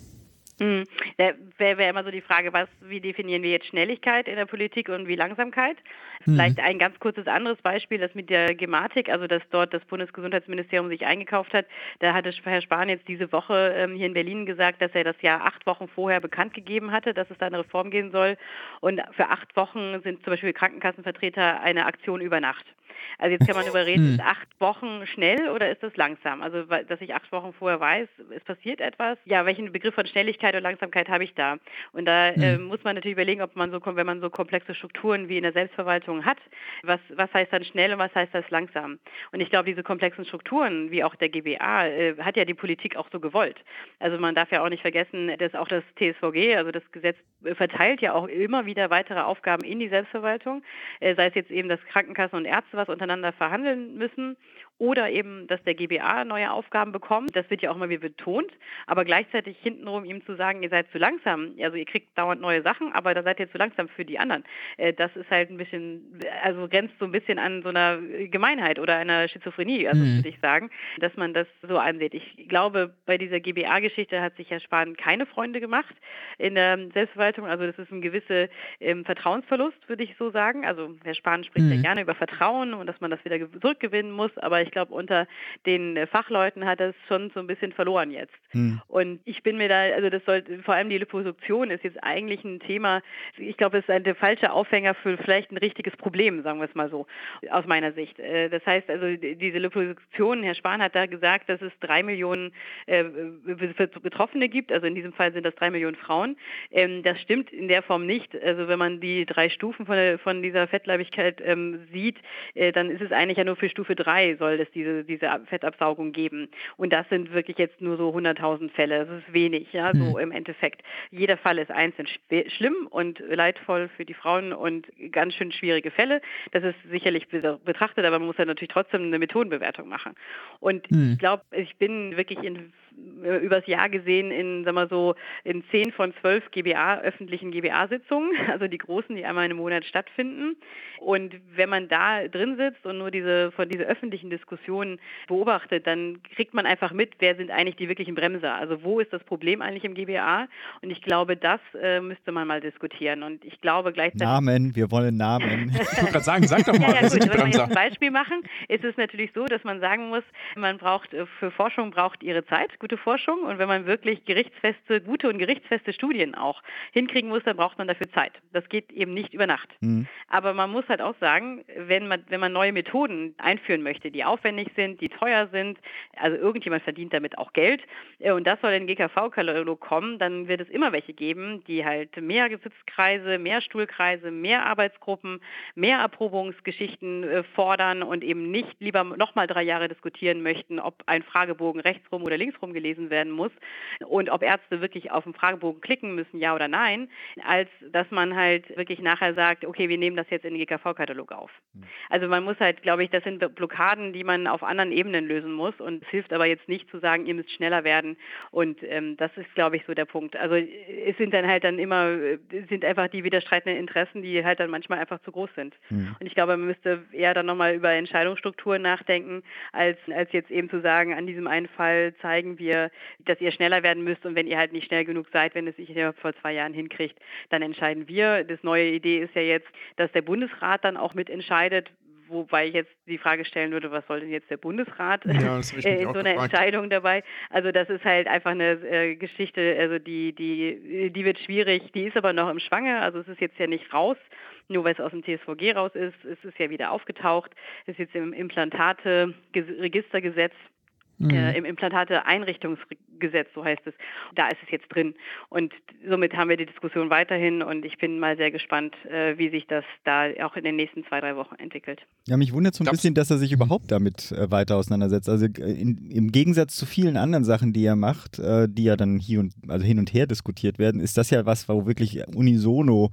E: Hm. Da wäre wär immer so die Frage, was, wie definieren wir jetzt Schnelligkeit in der Politik und wie Langsamkeit? Mhm. Vielleicht ein ganz kurzes anderes Beispiel, das mit der Gematik, also dass dort das Bundesgesundheitsministerium sich eingekauft hat. Da hatte Herr Spahn jetzt diese Woche ähm, hier in Berlin gesagt, dass er das ja acht Wochen vorher bekannt gegeben hatte, dass es da eine Reform gehen soll. Und für acht Wochen sind zum Beispiel Krankenkassenvertreter eine Aktion über Nacht. Also jetzt kann man darüber reden, hm. ist acht Wochen schnell oder ist das langsam? Also dass ich acht Wochen vorher weiß, es passiert etwas. Ja, welchen Begriff von Schnelligkeit und Langsamkeit habe ich da? Und da äh, muss man natürlich überlegen, ob man so, wenn man so komplexe Strukturen wie in der Selbstverwaltung hat, was, was heißt dann schnell und was heißt das langsam? Und ich glaube, diese komplexen Strukturen, wie auch der GBA, äh, hat ja die Politik auch so gewollt. Also man darf ja auch nicht vergessen, dass auch das TSVG, also das Gesetz verteilt ja auch immer wieder weitere Aufgaben in die Selbstverwaltung, äh, sei es jetzt eben, dass Krankenkassen und Ärzte was untereinander verhandeln müssen oder eben, dass der GBA neue Aufgaben bekommt. Das wird ja auch immer wieder betont, aber gleichzeitig hintenrum ihm zu sagen, ihr seid zu langsam, also ihr kriegt dauernd neue Sachen, aber da seid ihr zu langsam für die anderen. Äh, das ist halt ein bisschen, also grenzt so ein bisschen an so einer Gemeinheit oder einer Schizophrenie, also mhm. würde ich sagen, dass man das so ansieht. Ich glaube, bei dieser GBA-Geschichte hat sich Herr Spahn keine Freunde gemacht in der Selbstverwaltung. Also das ist ein gewisser ähm, Vertrauensverlust, würde ich so sagen. Also Herr Spahn spricht mhm. ja gerne über Vertrauen und dass man das wieder zurückgewinnen muss, aber ich glaube, unter den äh, Fachleuten hat das schon so ein bisschen verloren jetzt. Hm. Und ich bin mir da, also das sollte, vor allem die Liposuktion ist jetzt eigentlich ein Thema, ich glaube, es ist ein, der falsche Aufhänger für vielleicht ein richtiges Problem, sagen wir es mal so, aus meiner Sicht. Äh, das heißt also, diese Liposuktion, Herr Spahn hat da gesagt, dass es drei Millionen äh, Betroffene gibt, also in diesem Fall sind das drei Millionen Frauen. Ähm, das stimmt in der Form nicht. Also wenn man die drei Stufen von, von dieser Fettleibigkeit ähm, sieht, dann ist es eigentlich ja nur für Stufe drei soll es diese, diese Fettabsaugung geben. Und das sind wirklich jetzt nur so 100.000 Fälle. Das ist wenig, ja, so mhm. im Endeffekt. Jeder Fall ist einzeln schlimm und leidvoll für die Frauen und ganz schön schwierige Fälle. Das ist sicherlich betrachtet, aber man muss ja natürlich trotzdem eine Methodenbewertung machen. Und mhm. ich glaube, ich bin wirklich in übers Jahr gesehen in, sag mal so, in zehn von zwölf GBA, öffentlichen GBA-Sitzungen, also die großen, die einmal im Monat stattfinden. Und wenn man da drin sitzt und nur diese, von diese öffentlichen Diskussionen beobachtet, dann kriegt man einfach mit, wer sind eigentlich die wirklichen Bremser. Also wo ist das Problem eigentlich im GBA? Und ich glaube, das äh, müsste man mal diskutieren. Und ich glaube gleichzeitig.
C: Namen, wir wollen Namen.
D: ich wollte gerade sagen, sag doch mal,
E: ja, ja, gut, wenn wir jetzt ein Beispiel machen, ist es natürlich so, dass man sagen muss, man braucht äh, für Forschung braucht ihre Zeit gute Forschung und wenn man wirklich gerichtsfeste, gute und gerichtsfeste Studien auch hinkriegen muss, dann braucht man dafür Zeit. Das geht eben nicht über Nacht. Mhm. Aber man muss halt auch sagen, wenn man, wenn man neue Methoden einführen möchte, die aufwendig sind, die teuer sind, also irgendjemand verdient damit auch Geld äh, und das soll in den GKV-Katalog kommen, dann wird es immer welche geben, die halt mehr Sitzkreise, mehr Stuhlkreise, mehr Arbeitsgruppen, mehr Erprobungsgeschichten äh, fordern und eben nicht lieber nochmal drei Jahre diskutieren möchten, ob ein Fragebogen rechtsrum oder linksrum gelesen werden muss und ob Ärzte wirklich auf den Fragebogen klicken müssen, ja oder nein, als dass man halt wirklich nachher sagt, okay, wir nehmen das jetzt in den GKV-Katalog auf. Hm. Also man muss halt, glaube ich, das sind Blockaden, die man auf anderen Ebenen lösen muss und es hilft aber jetzt nicht zu sagen, ihr müsst schneller werden und ähm, das ist, glaube ich, so der Punkt. Also es sind dann halt dann immer, sind einfach die widerstreitenden Interessen, die halt dann manchmal einfach zu groß sind. Mhm. Und ich glaube, man müsste eher dann nochmal über Entscheidungsstrukturen nachdenken, als, als jetzt eben zu sagen, an diesem einen Fall zeigen wir, wir, dass ihr schneller werden müsst und wenn ihr halt nicht schnell genug seid, wenn es sich ja vor zwei Jahren hinkriegt, dann entscheiden wir. Das neue Idee ist ja jetzt, dass der Bundesrat dann auch mitentscheidet, wobei ich jetzt die Frage stellen würde, was soll denn jetzt der Bundesrat ja, in so einer gefragt. Entscheidung dabei? Also das ist halt einfach eine äh, Geschichte, also die, die, die wird schwierig, die ist aber noch im Schwange, also es ist jetzt ja nicht raus, nur weil es aus dem TSVG raus ist, es ist ja wieder aufgetaucht, es ist jetzt im Implantate-Registergesetz Mhm. Äh, im Implantate-Einrichtungsgesetz, so heißt es. Da ist es jetzt drin. Und somit haben wir die Diskussion weiterhin und ich bin mal sehr gespannt, äh, wie sich das da auch in den nächsten zwei, drei Wochen entwickelt.
C: Ja, mich wundert so ein bisschen, dass er sich überhaupt damit äh, weiter auseinandersetzt. Also äh, in, im Gegensatz zu vielen anderen Sachen, die er macht, äh, die ja dann hier und, also hin und her diskutiert werden, ist das ja was, wo wirklich unisono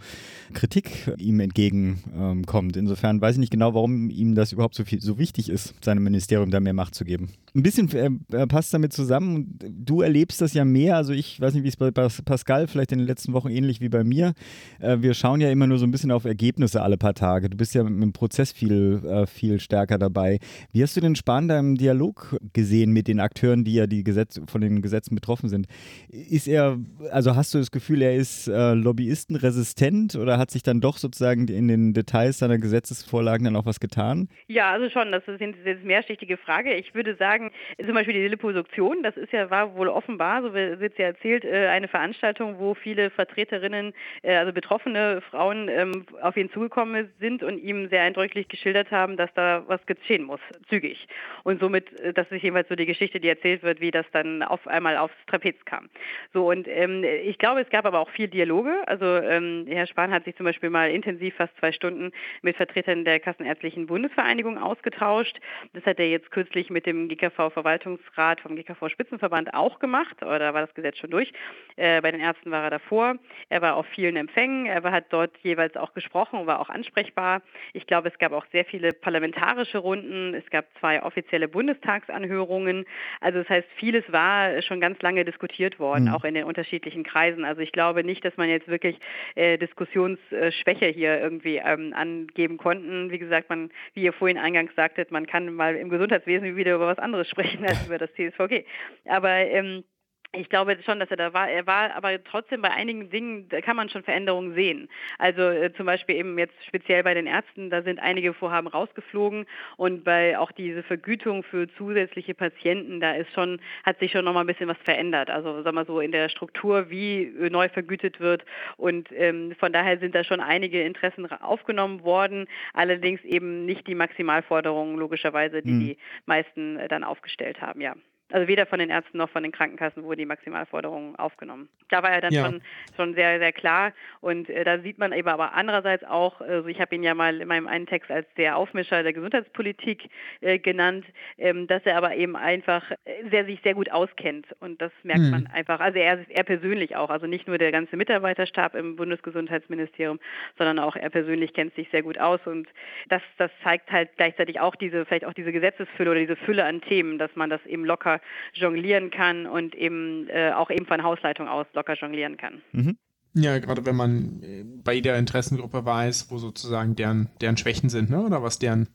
C: Kritik ihm entgegenkommt. Ähm, Insofern weiß ich nicht genau, warum ihm das überhaupt so viel so wichtig ist, seinem Ministerium da mehr Macht zu geben. Ein bisschen äh, passt damit zusammen. Du erlebst das ja mehr. Also ich weiß nicht, wie es bei Pascal vielleicht in den letzten Wochen ähnlich wie bei mir. Äh, wir schauen ja immer nur so ein bisschen auf Ergebnisse alle paar Tage. Du bist ja im Prozess viel, äh, viel stärker dabei. Wie hast du den Spahn da im Dialog gesehen mit den Akteuren, die ja die Gesetz, von den Gesetzen betroffen sind? Ist er, also hast du das Gefühl, er ist äh, lobbyistenresistent oder hat sich dann doch sozusagen in den Details seiner Gesetzesvorlagen dann auch was getan?
E: Ja, also schon. Das ist eine mehrschichtige Frage. Ich würde sagen, zum Beispiel die Liposuktion, das ist ja, war wohl offenbar, so wird es ja erzählt, äh, eine Veranstaltung, wo viele Vertreterinnen, äh, also betroffene Frauen ähm, auf ihn zugekommen sind und ihm sehr eindrücklich geschildert haben, dass da was geschehen muss, zügig. Und somit, äh, das ist jedenfalls so die Geschichte, die erzählt wird, wie das dann auf einmal aufs Trapez kam. So, und ähm, ich glaube, es gab aber auch viel Dialoge. Also ähm, Herr Spahn hat sich zum Beispiel mal intensiv fast zwei Stunden mit Vertretern der Kassenärztlichen Bundesvereinigung ausgetauscht. Das hat er jetzt kürzlich mit dem GKV-Verwaltungsrat vom GKV-Spitzenverband auch gemacht, oder da war das Gesetz schon durch. Äh, bei den Ärzten war er davor. Er war auf vielen Empfängen, er hat dort jeweils auch gesprochen und war auch ansprechbar. Ich glaube, es gab auch sehr viele parlamentarische Runden, es gab zwei offizielle Bundestagsanhörungen. Also das heißt, vieles war schon ganz lange diskutiert worden, mhm. auch in den unterschiedlichen Kreisen. Also ich glaube nicht, dass man jetzt wirklich äh, Diskussionsschwäche hier irgendwie ähm, angeben konnten. Wie gesagt, man, wie ihr vorhin eingangs sagtet, man kann mal im Gesundheitswesen wieder über was anderes sprechen als über das CSVG. Aber ähm, ich glaube schon, dass er da war. Er war aber trotzdem bei einigen Dingen, da kann man schon Veränderungen sehen. Also äh, zum Beispiel eben jetzt speziell bei den Ärzten, da sind einige Vorhaben rausgeflogen und bei auch diese Vergütung für zusätzliche Patienten, da ist schon, hat sich schon nochmal ein bisschen was verändert. Also sagen wir so in der Struktur, wie neu vergütet wird. Und ähm, von daher sind da schon einige Interessen aufgenommen worden, allerdings eben nicht die Maximalforderungen logischerweise, die hm. die meisten äh, dann aufgestellt haben, ja. Also weder von den Ärzten noch von den Krankenkassen wurde die Maximalforderung aufgenommen. Da war er dann ja. schon, schon sehr, sehr klar. Und äh, da sieht man eben aber andererseits auch, also ich habe ihn ja mal in meinem einen Text als der Aufmischer der Gesundheitspolitik äh, genannt, ähm, dass er aber eben einfach äh, sehr, sich sehr gut auskennt. Und das merkt mhm. man einfach. Also er, er persönlich auch, also nicht nur der ganze Mitarbeiterstab im Bundesgesundheitsministerium, sondern auch er persönlich kennt sich sehr gut aus. Und das, das zeigt halt gleichzeitig auch diese, vielleicht auch diese Gesetzesfülle oder diese Fülle an Themen, dass man das eben locker jonglieren kann und eben äh, auch eben von Hausleitung aus locker jonglieren kann.
D: Mhm. Ja, gerade wenn man äh, bei jeder Interessengruppe weiß, wo sozusagen deren, deren Schwächen sind, ne? oder was deren,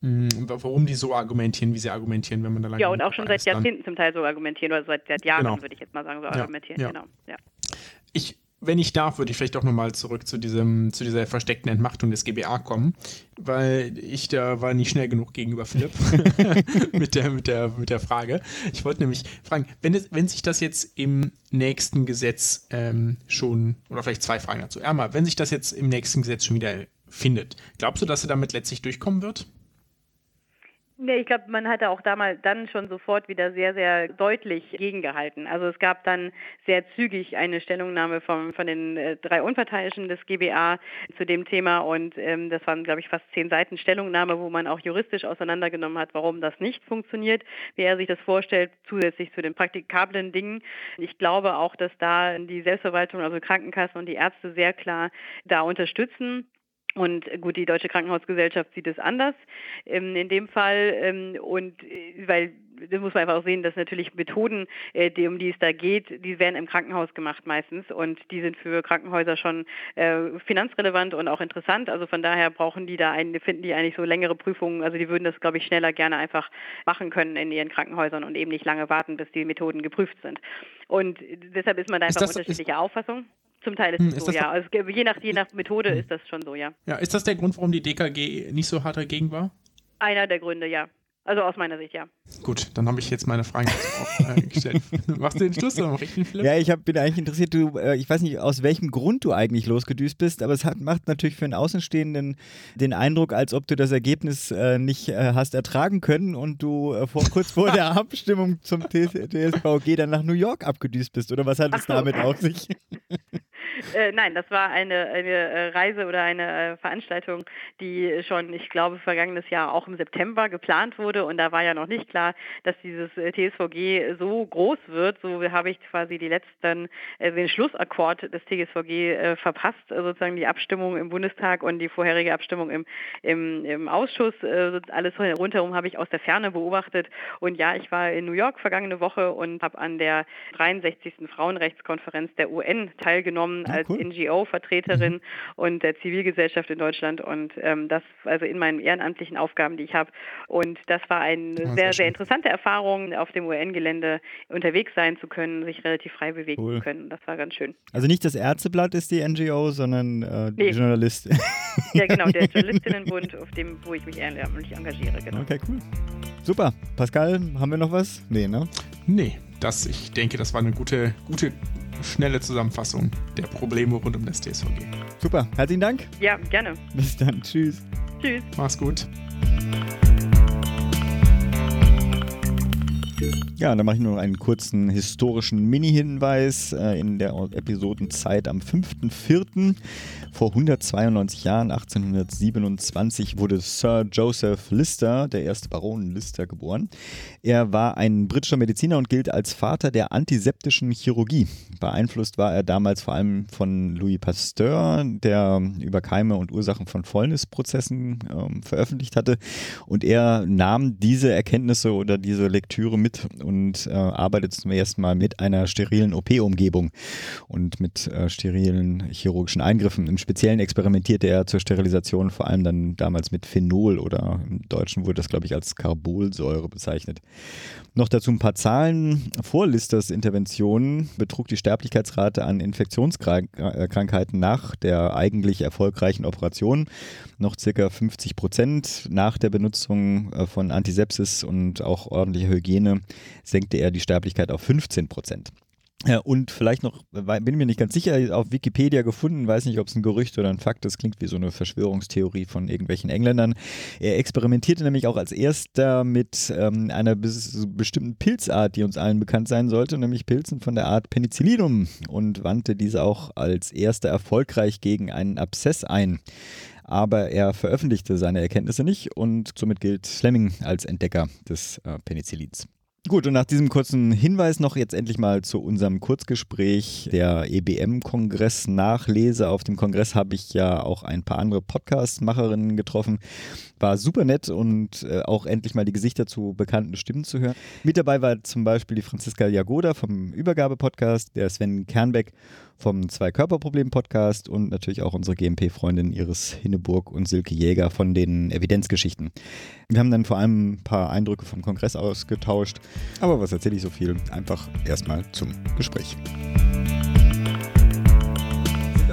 D: mh, hm, warum die so argumentieren, wie sie argumentieren, wenn man da lange
E: Ja, und auch schon seit Jahrzehnten zum Teil so argumentieren oder seit, seit Jahren, genau. würde ich jetzt mal sagen, so ja, argumentieren. Ja. Genau. Ja.
D: Ich wenn ich darf, würde ich vielleicht auch nochmal zurück zu, diesem, zu dieser versteckten Entmachtung des GBA kommen, weil ich da war nicht schnell genug gegenüber Philipp mit, der, mit, der, mit der Frage. Ich wollte nämlich fragen, wenn, es, wenn sich das jetzt im nächsten Gesetz ähm, schon, oder vielleicht zwei Fragen dazu. Erstmal, wenn sich das jetzt im nächsten Gesetz schon wieder findet, glaubst du, dass er damit letztlich durchkommen wird?
E: Nee, ich glaube, man hatte auch damals dann schon sofort wieder sehr, sehr deutlich gegengehalten. Also es gab dann sehr zügig eine Stellungnahme vom, von den äh, drei Unparteiischen des GBA zu dem Thema und ähm, das waren, glaube ich, fast zehn Seiten Stellungnahme, wo man auch juristisch auseinandergenommen hat, warum das nicht funktioniert, wie er sich das vorstellt, zusätzlich zu den praktikablen Dingen. Ich glaube auch, dass da die Selbstverwaltung, also Krankenkassen und die Ärzte sehr klar da unterstützen. Und gut, die Deutsche Krankenhausgesellschaft sieht es anders ähm, in dem Fall. Ähm, und äh, weil das muss man einfach auch sehen, dass natürlich Methoden, äh, die, um die es da geht, die werden im Krankenhaus gemacht meistens und die sind für Krankenhäuser schon äh, finanzrelevant und auch interessant. Also von daher brauchen die da einen, finden die eigentlich so längere Prüfungen. Also die würden das, glaube ich, schneller gerne einfach machen können in ihren Krankenhäusern und eben nicht lange warten, bis die Methoden geprüft sind. Und deshalb ist man da einfach das, unterschiedlicher Auffassung. Zum Teil ist hm, es so, ist ja. Also je nach, je nach Methode hm. ist das schon so, ja.
D: Ja, ist das der Grund, warum die DKG nicht so hart dagegen war?
E: Einer der Gründe, ja. Also aus meiner Sicht, ja.
D: Gut, dann habe ich jetzt meine Fragen auch, äh, gestellt. Machst du den Schluss oder mache ich den
C: Philipp? Ja, ich hab, bin eigentlich interessiert, du, äh, ich weiß nicht, aus welchem Grund du eigentlich losgedüst bist, aber es hat, macht natürlich für einen Außenstehenden den Eindruck, als ob du das Ergebnis äh, nicht äh, hast ertragen können und du äh, vor, kurz vor der Abstimmung zum TSVG dann nach New York abgedüst bist. Oder was hat es so. damit auf sich?
E: Äh, nein, das war eine, eine äh, Reise oder eine äh, Veranstaltung, die schon, ich glaube, vergangenes Jahr auch im September geplant wurde und da war ja noch nicht klar, dass dieses äh, TSVG so groß wird. So habe ich quasi die letzten, äh, den Schlussakkord des TSVG verpasst, sozusagen die Abstimmung im Bundestag und die vorherige Abstimmung im, im, im Ausschuss. alles rundherum habe ich aus der Ferne beobachtet und ja, ich war in New York vergangene Woche und habe an der 63. Frauenrechtskonferenz der UN teilgenommen als cool. NGO-Vertreterin mhm. und der Zivilgesellschaft in Deutschland und ähm, das also in meinen ehrenamtlichen Aufgaben, die ich habe. Und das war eine ja, sehr, sehr interessante Erfahrung, auf dem UN-Gelände unterwegs sein zu können, sich relativ frei bewegen cool. zu können. Das war ganz schön.
C: Also nicht das Ärzteblatt ist die NGO, sondern äh, nee. die Journalist.
E: Ja, genau, der Journalistinnenbund, auf dem, wo ich mich ehrenamtlich engagiere. Genau.
C: Okay, cool. Super. Pascal, haben wir noch was? Nee, ne?
D: Nee, das, ich denke, das war eine gute, gute schnelle Zusammenfassung der Probleme rund um das TSVG.
C: Super, herzlichen Dank.
E: Ja, gerne.
C: Bis dann, tschüss.
E: Tschüss.
D: Mach's gut.
C: Ja, dann mache ich nur einen kurzen historischen Mini-Hinweis. Äh, in der Episodenzeit am 5.4. vor 192 Jahren, 1827, wurde Sir Joseph Lister, der erste Baron Lister, geboren. Er war ein britischer Mediziner und gilt als Vater der antiseptischen Chirurgie. Beeinflusst war er damals vor allem von Louis Pasteur, der über Keime und Ursachen von Fäulnisprozessen ähm, veröffentlicht hatte. Und er nahm diese Erkenntnisse oder diese Lektüre mit und äh, arbeitet zum ersten Mal mit einer sterilen OP-Umgebung und mit äh, sterilen chirurgischen Eingriffen. Im Speziellen experimentierte er zur Sterilisation vor allem dann damals mit Phenol oder im Deutschen wurde das, glaube ich, als Carbolsäure bezeichnet. Noch dazu ein paar Zahlen. Vor Listers Intervention betrug die Sterblichkeitsrate an Infektionskrankheiten nach der eigentlich erfolgreichen Operation noch circa 50 Prozent. Nach der Benutzung äh, von Antisepsis und auch ordentlicher Hygiene senkte er die Sterblichkeit auf 15 Prozent. Und vielleicht noch, bin mir nicht ganz sicher, auf Wikipedia gefunden, weiß nicht, ob es ein Gerücht oder ein Fakt ist, klingt wie so eine Verschwörungstheorie von irgendwelchen Engländern. Er experimentierte nämlich auch als erster mit ähm, einer bestimmten Pilzart, die uns allen bekannt sein sollte, nämlich Pilzen von der Art Penicillinum und wandte diese auch als erster erfolgreich gegen einen Abszess ein aber er veröffentlichte seine Erkenntnisse nicht und somit gilt Fleming als Entdecker des äh, Penicillins. Gut, und nach diesem kurzen Hinweis noch jetzt endlich mal zu unserem Kurzgespräch der EBM-Kongress-Nachlese. Auf dem Kongress habe ich ja auch ein paar andere Podcast-Macherinnen getroffen. War super nett und äh, auch endlich mal die Gesichter zu bekannten Stimmen zu hören. Mit dabei war zum Beispiel die Franziska Jagoda vom Übergabe-Podcast, der Sven Kernbeck vom Zwei-Körper-Problem-Podcast und natürlich auch unsere GMP-Freundin Iris Hinneburg und Silke Jäger von den Evidenzgeschichten. Wir haben dann vor allem ein paar Eindrücke vom Kongress ausgetauscht. Aber was erzähle ich so viel? Einfach erstmal zum Gespräch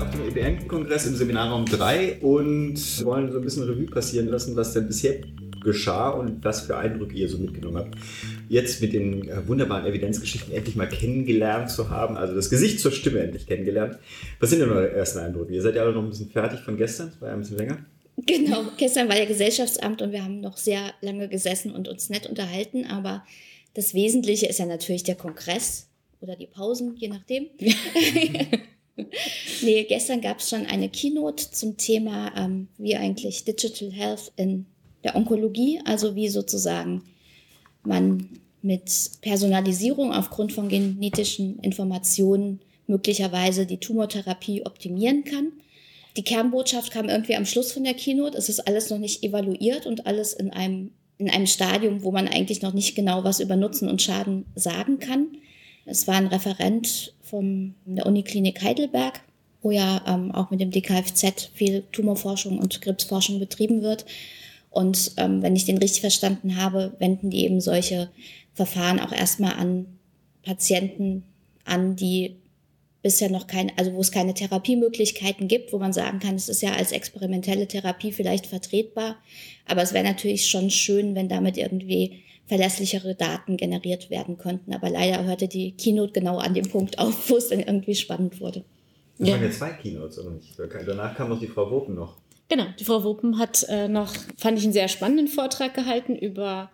C: auf dem EBN-Kongress im Seminarraum 3 und wollen so ein bisschen Revue passieren lassen, was denn bisher geschah und was für Eindrücke ihr so mitgenommen habt. Jetzt mit den äh, wunderbaren Evidenzgeschichten endlich mal kennengelernt zu haben, also das Gesicht zur Stimme endlich kennengelernt. Was sind denn eure ersten Eindrücke? Ihr seid ja alle noch ein bisschen fertig von gestern, das war ja ein bisschen länger.
F: Genau, gestern war ja Gesellschaftsamt und wir haben noch sehr lange gesessen und uns nett unterhalten, aber das Wesentliche ist ja natürlich der Kongress oder die Pausen, je nachdem. nee, gestern gab es schon eine Keynote zum Thema, ähm, wie eigentlich Digital Health in der Onkologie, also wie sozusagen man mit Personalisierung aufgrund von genetischen Informationen möglicherweise die Tumortherapie optimieren kann. Die Kernbotschaft kam irgendwie am Schluss von der Keynote. Es ist alles noch nicht evaluiert und alles in einem, in einem Stadium, wo man eigentlich noch nicht genau was über Nutzen und Schaden sagen kann. Es war ein Referent von der Uniklinik Heidelberg, wo ja ähm, auch mit dem DKFZ viel Tumorforschung und Krebsforschung betrieben wird. Und ähm, wenn ich den richtig verstanden habe, wenden die eben solche Verfahren auch erstmal an Patienten an, die bisher noch keine, also wo es keine Therapiemöglichkeiten gibt, wo man sagen kann, es ist ja als experimentelle Therapie vielleicht vertretbar. Aber es wäre natürlich schon schön, wenn damit irgendwie verlässlichere Daten generiert werden könnten. Aber leider hörte die Keynote genau an dem Punkt auf, wo es dann irgendwie spannend wurde.
C: Das ja. waren ja zwei Keynotes, oder nicht? Danach kam noch die Frau Wopen noch.
G: Genau, die Frau Wuppen hat äh, noch, fand ich, einen sehr spannenden Vortrag gehalten über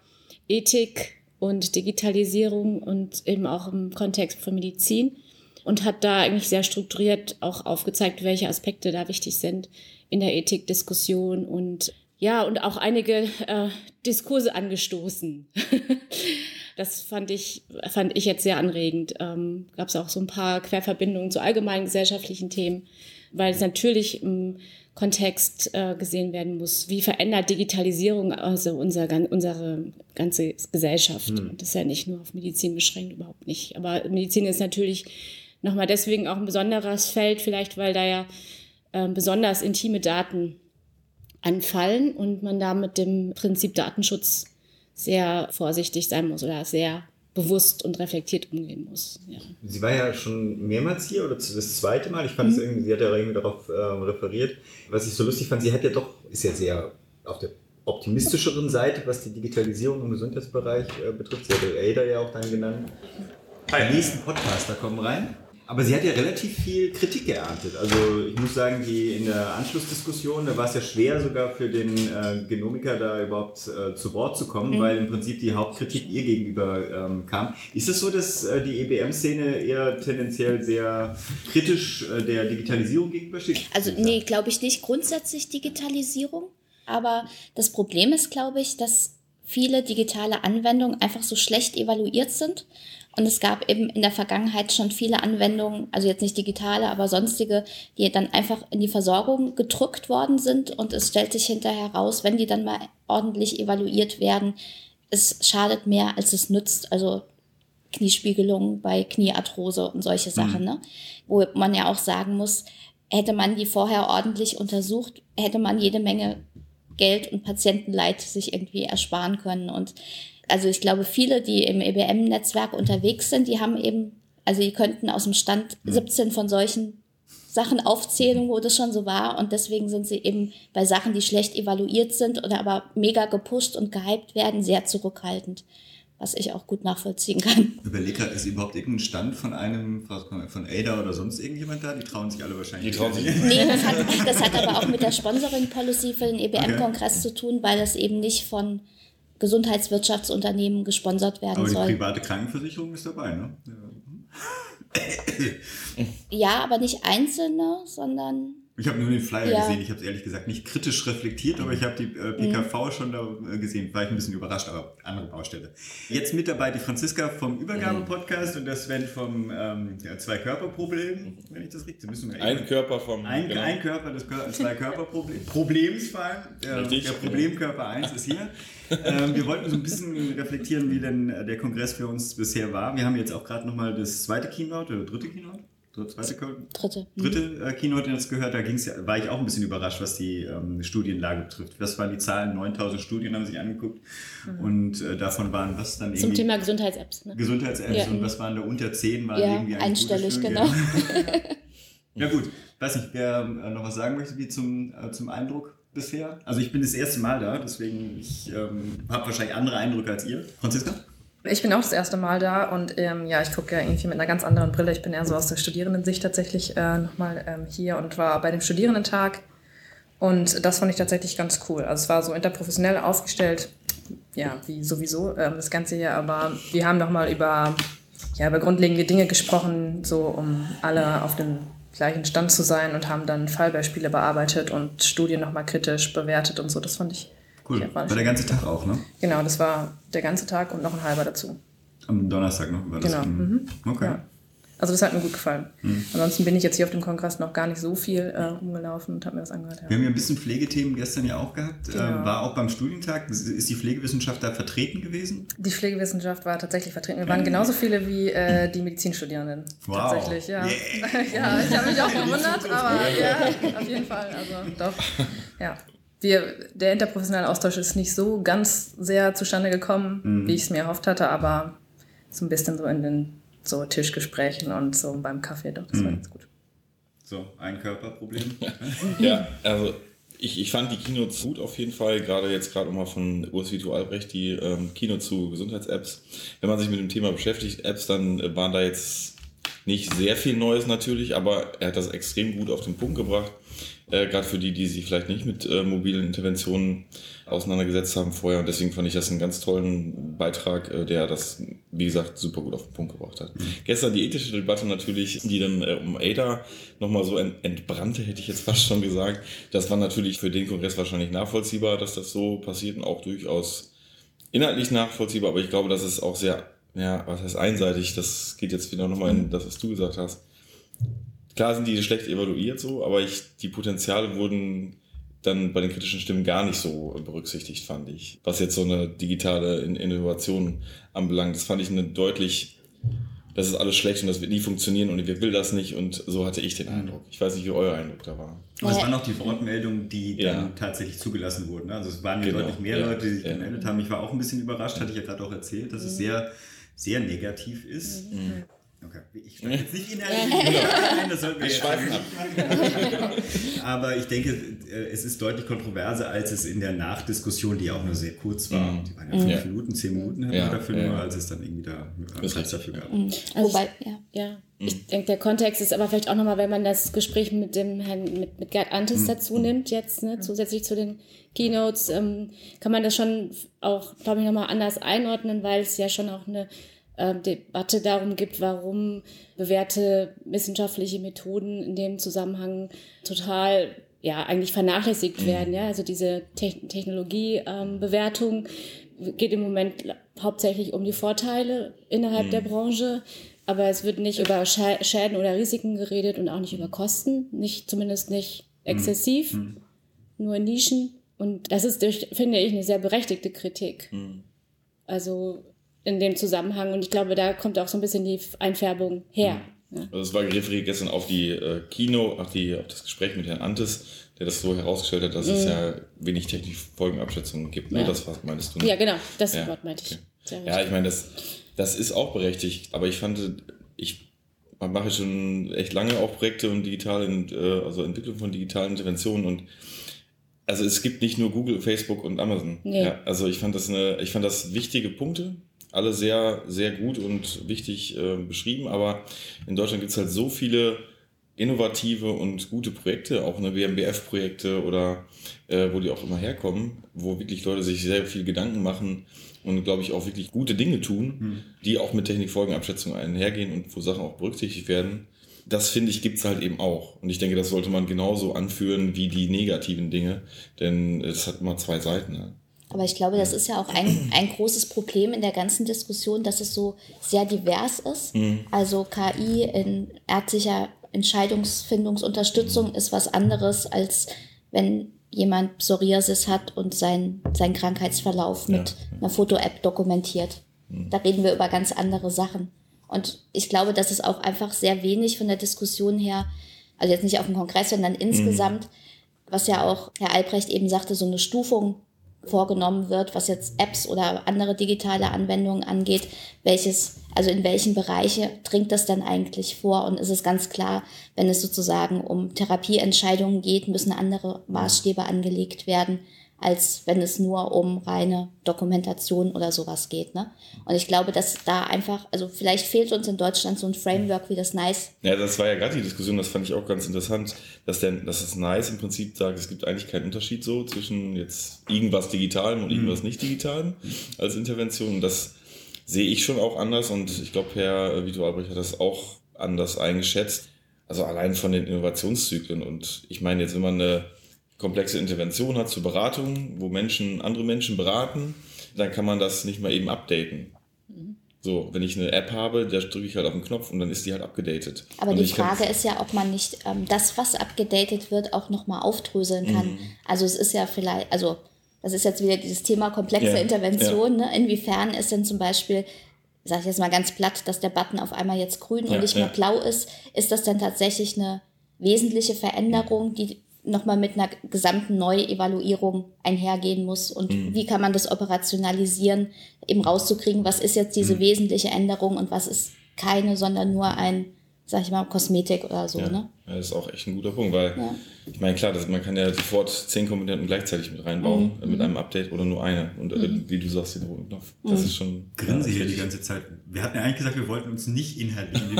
G: Ethik und Digitalisierung und eben auch im Kontext von Medizin. und hat da eigentlich sehr strukturiert auch aufgezeigt, welche Aspekte da wichtig sind in der Ethikdiskussion und ja, und auch einige äh, Diskurse angestoßen. das fand ich, fand ich jetzt sehr anregend. Ähm, Gab es auch so ein paar Querverbindungen zu allgemeinen gesellschaftlichen Themen, weil es natürlich im Kontext äh, gesehen werden muss. Wie verändert Digitalisierung also unser, unsere ganze Gesellschaft? Hm. Das ist ja nicht nur auf Medizin beschränkt, überhaupt nicht. Aber Medizin ist natürlich nochmal deswegen auch ein besonderes Feld, vielleicht weil da ja äh, besonders intime Daten anfallen und man da mit dem Prinzip Datenschutz sehr vorsichtig sein muss oder sehr bewusst und reflektiert umgehen muss. Ja.
C: Sie war ja schon mehrmals hier oder das zweite Mal. Ich fand mhm. es irgendwie, sie hat ja irgendwie darauf äh, referiert. Was ich so lustig fand, sie hat ja doch, ist ja sehr auf der optimistischeren Seite, was die Digitalisierung im Gesundheitsbereich äh, betrifft. Sie hat Ada ja auch dann genannt. Hi. Die nächsten Podcaster kommen rein. Aber sie hat ja relativ viel Kritik geerntet. Also ich muss sagen, die in der Anschlussdiskussion, da war es ja schwer sogar für den äh, Genomiker da überhaupt äh, zu Wort zu kommen, mhm. weil im Prinzip die Hauptkritik ihr gegenüber ähm, kam. Ist es so, dass äh, die EBM-Szene eher tendenziell sehr kritisch äh, der Digitalisierung gegenübersteht?
F: Also nee, glaube ich nicht grundsätzlich Digitalisierung. Aber das Problem ist, glaube ich, dass viele digitale Anwendungen einfach so schlecht evaluiert sind und es gab eben in der Vergangenheit schon viele Anwendungen, also jetzt nicht digitale, aber sonstige, die dann einfach in die Versorgung gedrückt worden sind. Und es stellt sich hinterher raus, wenn die dann mal ordentlich evaluiert werden, es schadet mehr, als es nützt. Also Kniespiegelung bei Kniearthrose und solche Sachen, mhm. ne? wo man ja auch sagen muss, hätte man die vorher ordentlich untersucht, hätte man jede Menge Geld und Patientenleid sich irgendwie ersparen können. Und also ich glaube, viele, die im EBM-Netzwerk unterwegs sind, die haben eben, also die könnten aus dem Stand 17 von solchen Sachen aufzählen, wo das schon so war. Und deswegen sind sie eben bei Sachen, die schlecht evaluiert sind oder aber mega gepusht und gehypt werden, sehr zurückhaltend. Was ich auch gut nachvollziehen kann.
C: Überleg gerade, ist überhaupt irgendein Stand von einem, von Ada oder sonst irgendjemand da? Die trauen sich alle wahrscheinlich. Die trauen sich nicht.
F: Nee, das hat, das hat aber auch mit der Sponsoring-Policy für den EBM-Kongress okay. zu tun, weil das eben nicht von Gesundheitswirtschaftsunternehmen gesponsert werden
C: aber
F: soll.
C: Aber die private Krankenversicherung ist dabei, ne?
F: Ja, ja aber nicht einzelne, sondern
C: ich habe nur den Flyer ja. gesehen. Ich habe es ehrlich gesagt nicht kritisch reflektiert, aber ich habe die äh, PKV mhm. schon da äh, gesehen. War ich ein bisschen überrascht, aber andere Baustelle. Jetzt mit dabei die Franziska vom Übergabe-Podcast und der Sven vom ähm, Zwei-Körper-Problem, wenn ich das richtig müssen
H: Ein Körper vom.
C: Ein, genau. ein Körper des Zwei-Körper-Problems. Problemsfall. Äh, der Problemkörper 1 ist hier. ähm, wir wollten so ein bisschen reflektieren, wie denn äh, der Kongress für uns bisher war. Wir haben jetzt auch gerade nochmal das zweite Keynote oder dritte Keynote zweite, dritte, dritte äh, Keynote jetzt gehört, da ging's ja, war ich auch ein bisschen überrascht, was die ähm, Studienlage betrifft. Das waren die Zahlen, 9000 Studien haben sich angeguckt mhm. und äh, davon waren was dann
G: irgendwie... Zum Thema Gesundheits-Apps. Ne?
C: Gesundheits-Apps ja. und was waren da unter 10, waren
F: ja,
C: irgendwie
F: einstellig, genau.
C: ja gut, weiß nicht, wer äh, noch was sagen möchte, wie zum, äh, zum Eindruck bisher? Also ich bin das erste Mal da, deswegen ich ähm, habe wahrscheinlich andere Eindrücke als ihr. Franziska?
I: Ich bin auch das erste Mal da und ähm, ja, ich gucke ja irgendwie mit einer ganz anderen Brille. Ich bin eher so aus der Studierendensicht tatsächlich äh, nochmal ähm, hier und war bei dem Studierendentag. Und das fand ich tatsächlich ganz cool. Also es war so interprofessionell aufgestellt, ja, wie sowieso ähm, das Ganze hier. Aber wir haben nochmal über, ja, über grundlegende Dinge gesprochen, so um alle auf dem gleichen Stand zu sein und haben dann Fallbeispiele bearbeitet und Studien nochmal kritisch bewertet und so. Das fand ich
C: Cool. Ja, war der ganze Tag auch, ne?
I: Genau, das war der ganze Tag und noch ein halber dazu.
C: Am Donnerstag noch war das?
I: Genau. Mhm.
C: Okay. Ja.
I: Also das hat mir gut gefallen. Mhm. Ansonsten bin ich jetzt hier auf dem Kongress noch gar nicht so viel äh, rumgelaufen und habe mir das angehört.
C: Ja. Wir haben ja ein bisschen Pflegethemen gestern ja auch gehabt. Genau. Ähm, war auch beim Studientag. Ist die Pflegewissenschaft da vertreten gewesen?
I: Die Pflegewissenschaft war tatsächlich vertreten. Wir waren genauso viele wie äh, die Medizinstudierenden. Wow. Tatsächlich, ja. Yeah. ja, ich habe mich auch gewundert, aber ja, auf jeden Fall. Also doch. Ja wir, der interprofessionelle Austausch ist nicht so ganz sehr zustande gekommen, mhm. wie ich es mir erhofft hatte, aber so ein bisschen so in den so Tischgesprächen und so beim Kaffee, doch, das mhm. war ganz gut.
C: So, ein Körperproblem.
H: ja, also ich, ich fand die Keynotes gut auf jeden Fall, gerade jetzt gerade nochmal von Urs Vito Albrecht, die ähm, Keynote zu Gesundheits-Apps. Wenn man sich mit dem Thema beschäftigt, Apps, dann äh, waren da jetzt nicht sehr viel Neues natürlich, aber er hat das extrem gut auf den Punkt gebracht äh, gerade für die, die sich vielleicht nicht mit äh, mobilen Interventionen auseinandergesetzt haben vorher. Und deswegen fand ich das einen ganz tollen Beitrag, äh, der das, wie gesagt, super gut auf den Punkt gebracht hat. Mhm. Gestern die ethische Debatte natürlich, die dann äh, um Ada nochmal so ent entbrannte, hätte ich jetzt fast schon gesagt. Das war natürlich für den Kongress wahrscheinlich nachvollziehbar, dass das so passiert und auch durchaus inhaltlich nachvollziehbar. Aber ich glaube, das ist auch sehr, ja, was heißt einseitig? Das geht jetzt wieder nochmal in das, was du gesagt hast. Klar sind die schlecht evaluiert so, aber ich, die Potenziale wurden dann bei den kritischen Stimmen gar nicht so berücksichtigt, fand ich. Was jetzt so eine digitale Innovation anbelangt, das fand ich eine deutlich, das ist alles schlecht und das wird nie funktionieren und wir will das nicht und so hatte ich den Eindruck. Ich weiß nicht, wie euer Eindruck da war.
J: Aber es waren auch die Wortmeldungen, die ja. dann tatsächlich zugelassen wurden. Also es waren ja genau. deutlich mehr ja. Leute, die sich ja. gemeldet haben. Ich war auch ein bisschen überrascht, hatte ich ja gerade auch erzählt, dass es sehr, sehr negativ ist. Mhm. Okay. Ich steige jetzt nicht in der ein, das sollten wir jetzt nicht Aber ich denke, äh, es ist deutlich kontroverser, als es in der Nachdiskussion, die ja auch nur sehr kurz war. Mhm. Die waren ja fünf ja. Minuten, zehn Minuten ja, dafür ja. nur, als es dann irgendwie da Platz dafür gab.
G: Mhm. Also Wobei, ja. ja. Mhm. Ich denke, der Kontext ist aber vielleicht auch nochmal, wenn man das Gespräch mit dem Herrn, mit, mit Gerd Antes mhm. dazu nimmt, jetzt, ne, zusätzlich zu den Keynotes, ähm, kann man das schon auch, glaube ich, nochmal anders einordnen, weil es ja schon auch eine äh, Debatte darum gibt, warum bewährte wissenschaftliche Methoden in dem Zusammenhang total ja eigentlich vernachlässigt mhm. werden. Ja, also diese Te Technologiebewertung ähm, geht im Moment hauptsächlich um die Vorteile innerhalb mhm. der Branche. Aber es wird nicht über Schäden oder Risiken geredet und auch nicht über Kosten, nicht zumindest nicht mhm. exzessiv, mhm. nur Nischen. Und das ist, durch, finde ich, eine sehr berechtigte Kritik. Mhm. Also in dem Zusammenhang. Und ich glaube, da kommt auch so ein bisschen die Einfärbung her.
H: Mhm. Ja. Also es war referiert gestern auf die äh, Kino, auf, die, auf das Gespräch mit Herrn Antes, der das so herausgestellt hat, dass mhm. es ja wenig technische Folgenabschätzungen gibt. Ne? Ja. Das was meinst du?
G: Ne? Ja, genau, das ja. Wort meinte ich.
H: Okay. Ja, ich meine, das, das ist auch berechtigt, aber ich fand, ich mache schon echt lange auch Projekte und digitale, äh, also Entwicklung von digitalen Interventionen und also es gibt nicht nur Google, Facebook und Amazon. Nee. Ja, also ich fand das eine, ich fand das wichtige Punkte, alle sehr, sehr gut und wichtig äh, beschrieben, aber in Deutschland gibt es halt so viele innovative und gute Projekte, auch eine WMBF-Projekte oder äh, wo die auch immer herkommen, wo wirklich Leute sich sehr viel Gedanken machen und glaube ich auch wirklich gute Dinge tun, hm. die auch mit Technikfolgenabschätzung einhergehen und wo Sachen auch berücksichtigt werden. Das finde ich gibt es halt eben auch. Und ich denke, das sollte man genauso anführen wie die negativen Dinge, denn es hat immer zwei Seiten. Ne?
F: Aber ich glaube, das ist ja auch ein, ein großes Problem in der ganzen Diskussion, dass es so sehr divers ist. Mhm. Also KI in ärztlicher Entscheidungsfindungsunterstützung ist was anderes, als wenn jemand Psoriasis hat und sein, seinen Krankheitsverlauf mit ja. einer Foto-App dokumentiert. Mhm. Da reden wir über ganz andere Sachen. Und ich glaube, dass es auch einfach sehr wenig von der Diskussion her, also jetzt nicht auf dem Kongress, sondern insgesamt, mhm. was ja auch Herr Albrecht eben sagte, so eine Stufung vorgenommen wird, was jetzt Apps oder andere digitale Anwendungen angeht, welches, also in welchen Bereiche dringt das dann eigentlich vor? Und ist es ganz klar, wenn es sozusagen um Therapieentscheidungen geht, müssen andere Maßstäbe angelegt werden, als wenn es nur um reine Dokumentation oder sowas geht. Ne? Und ich glaube, dass da einfach, also vielleicht fehlt uns in Deutschland so ein Framework wie das NICE.
H: Ja, das war ja gerade die Diskussion, das fand ich auch ganz interessant, dass, der, dass das NICE im Prinzip sagt, es gibt eigentlich keinen Unterschied so zwischen jetzt irgendwas Digitalem und irgendwas mhm. nicht Digitalem als Intervention. Und das sehe ich schon auch anders und ich glaube, Herr Vito Albrecht hat das auch anders eingeschätzt. Also allein von den Innovationszyklen. Und ich meine, jetzt, wenn man eine komplexe Intervention hat zur Beratung, wo Menschen andere Menschen beraten, dann kann man das nicht mal eben updaten. Mhm. So, wenn ich eine App habe, da drücke ich halt auf den Knopf und dann ist die halt abgedatet.
F: Aber und die Frage ist ja, ob man nicht ähm, das, was abgedatet wird, auch nochmal aufdröseln kann. Mhm. Also es ist ja vielleicht, also das ist jetzt wieder dieses Thema komplexe ja, Intervention. Ja. Ne? Inwiefern ist denn zum Beispiel, sage ich jetzt mal ganz platt, dass der Button auf einmal jetzt grün ja, und nicht mehr blau ist, ist das dann tatsächlich eine wesentliche Veränderung, die nochmal mit einer gesamten Neuevaluierung einhergehen muss und mhm. wie kann man das operationalisieren, eben rauszukriegen, was ist jetzt diese mhm. wesentliche Änderung und was ist keine, sondern nur ein, sag ich mal, Kosmetik oder so.
H: Ja,
F: ne?
H: das ist auch echt ein guter Punkt, weil ja. ich meine, klar, das, man kann ja sofort zehn Komponenten gleichzeitig mit reinbauen, mhm. mit einem Update oder nur eine. Und äh, mhm. wie du sagst, den roten Knopf. Das
J: mhm. ist schon. Grinse hier die ganze Zeit. Wir hatten ja eigentlich gesagt, wir wollten uns nicht inhaltlich in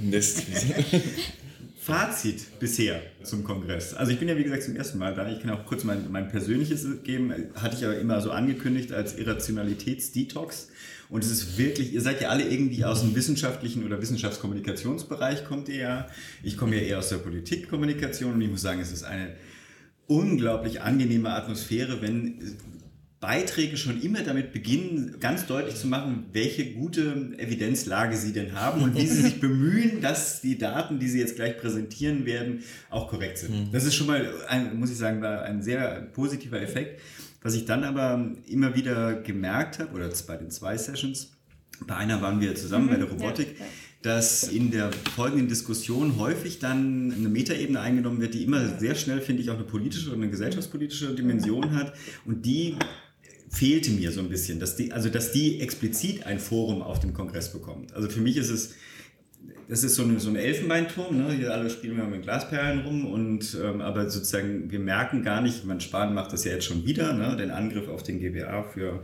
J: den
H: Mist.
C: Fazit bisher zum Kongress. Also ich bin ja wie gesagt zum ersten Mal da. Ich kann auch kurz mein, mein persönliches geben. Hatte ich aber immer so angekündigt als Irrationalitätsdetox. Und es ist wirklich, ihr seid ja alle irgendwie aus dem wissenschaftlichen oder Wissenschaftskommunikationsbereich kommt ihr ja. Ich komme ja eher aus der Politikkommunikation und ich muss sagen, es ist eine unglaublich angenehme Atmosphäre, wenn Beiträge schon immer damit beginnen, ganz deutlich zu machen, welche gute Evidenzlage sie denn haben und wie sie sich bemühen, dass die Daten, die sie jetzt gleich präsentieren werden, auch korrekt sind. Mhm. Das ist schon mal, ein, muss ich sagen, war ein sehr positiver Effekt. Was ich dann aber immer wieder gemerkt habe, oder bei den zwei Sessions, bei einer waren wir zusammen mhm, bei der Robotik, dass in der folgenden Diskussion häufig dann eine Metaebene eingenommen wird, die immer sehr schnell, finde ich, auch eine politische oder eine gesellschaftspolitische Dimension hat und die fehlte mir so ein bisschen, dass die, also dass die explizit ein Forum auf dem Kongress bekommt. Also für mich ist es, das ist so, eine, so ein Elfenbeinturm, ne? hier alle spielen wir mit Glasperlen rum und ähm, aber sozusagen wir merken gar nicht, man Spahn macht das ja jetzt schon wieder, ne? den Angriff auf den GBA für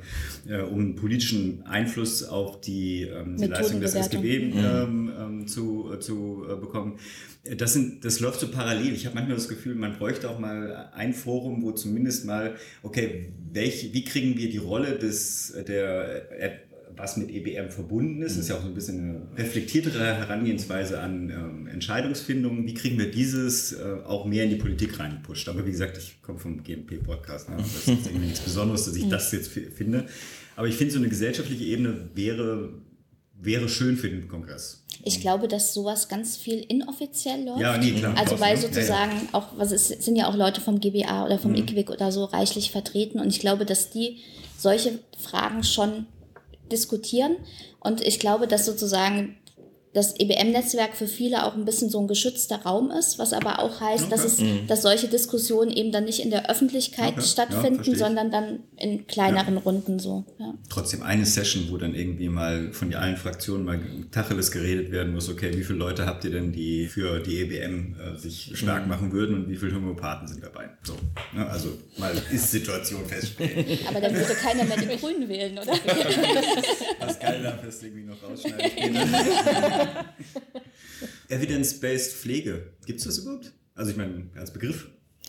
C: äh, um politischen Einfluss auf die, ähm, die Leistung des SGB mhm. ähm, ähm, zu, äh, zu äh, bekommen. Das, sind, das läuft so parallel. Ich habe manchmal das Gefühl, man bräuchte auch mal ein Forum, wo zumindest mal, okay, welche, wie kriegen wir die Rolle des, der, was mit EBM verbunden ist, das ist ja auch so ein bisschen eine reflektiertere Herangehensweise an ähm, Entscheidungsfindung. Wie kriegen wir dieses äh, auch mehr in die Politik reingepusht? Aber wie gesagt, ich komme vom GMP-Podcast. Ne? Das ist irgendwie nichts Besonderes, dass ich das jetzt finde. Aber ich finde, so eine gesellschaftliche Ebene wäre wäre schön für den Kongress.
F: Ich glaube, dass sowas ganz viel inoffiziell läuft.
C: Ja, nee, klar.
F: Also weil sozusagen ja, ja. auch, was es sind ja auch Leute vom GBA oder vom mhm. IQWIC oder so reichlich vertreten und ich glaube, dass die solche Fragen schon diskutieren. Und ich glaube, dass sozusagen das EBM-Netzwerk für viele auch ein bisschen so ein geschützter Raum ist, was aber auch heißt, okay. dass, es, mhm. dass solche Diskussionen eben dann nicht in der Öffentlichkeit okay. stattfinden, ja, sondern dann in kleineren ja. Runden so. Ja.
C: Trotzdem eine Session, wo dann irgendwie mal von allen Fraktionen mal Tacheles geredet werden muss, okay, wie viele Leute habt ihr denn, die für die EBM äh, sich stark mhm. machen würden und wie viele Homöopathen sind dabei? So, ne? Also mal Ist-Situation feststellen.
F: aber dann würde keiner mehr die Grünen wählen, oder?
C: Was geil darf das irgendwie noch rausschneiden. Evidence-based Pflege, gibt es das überhaupt? Also ich meine, als Begriff.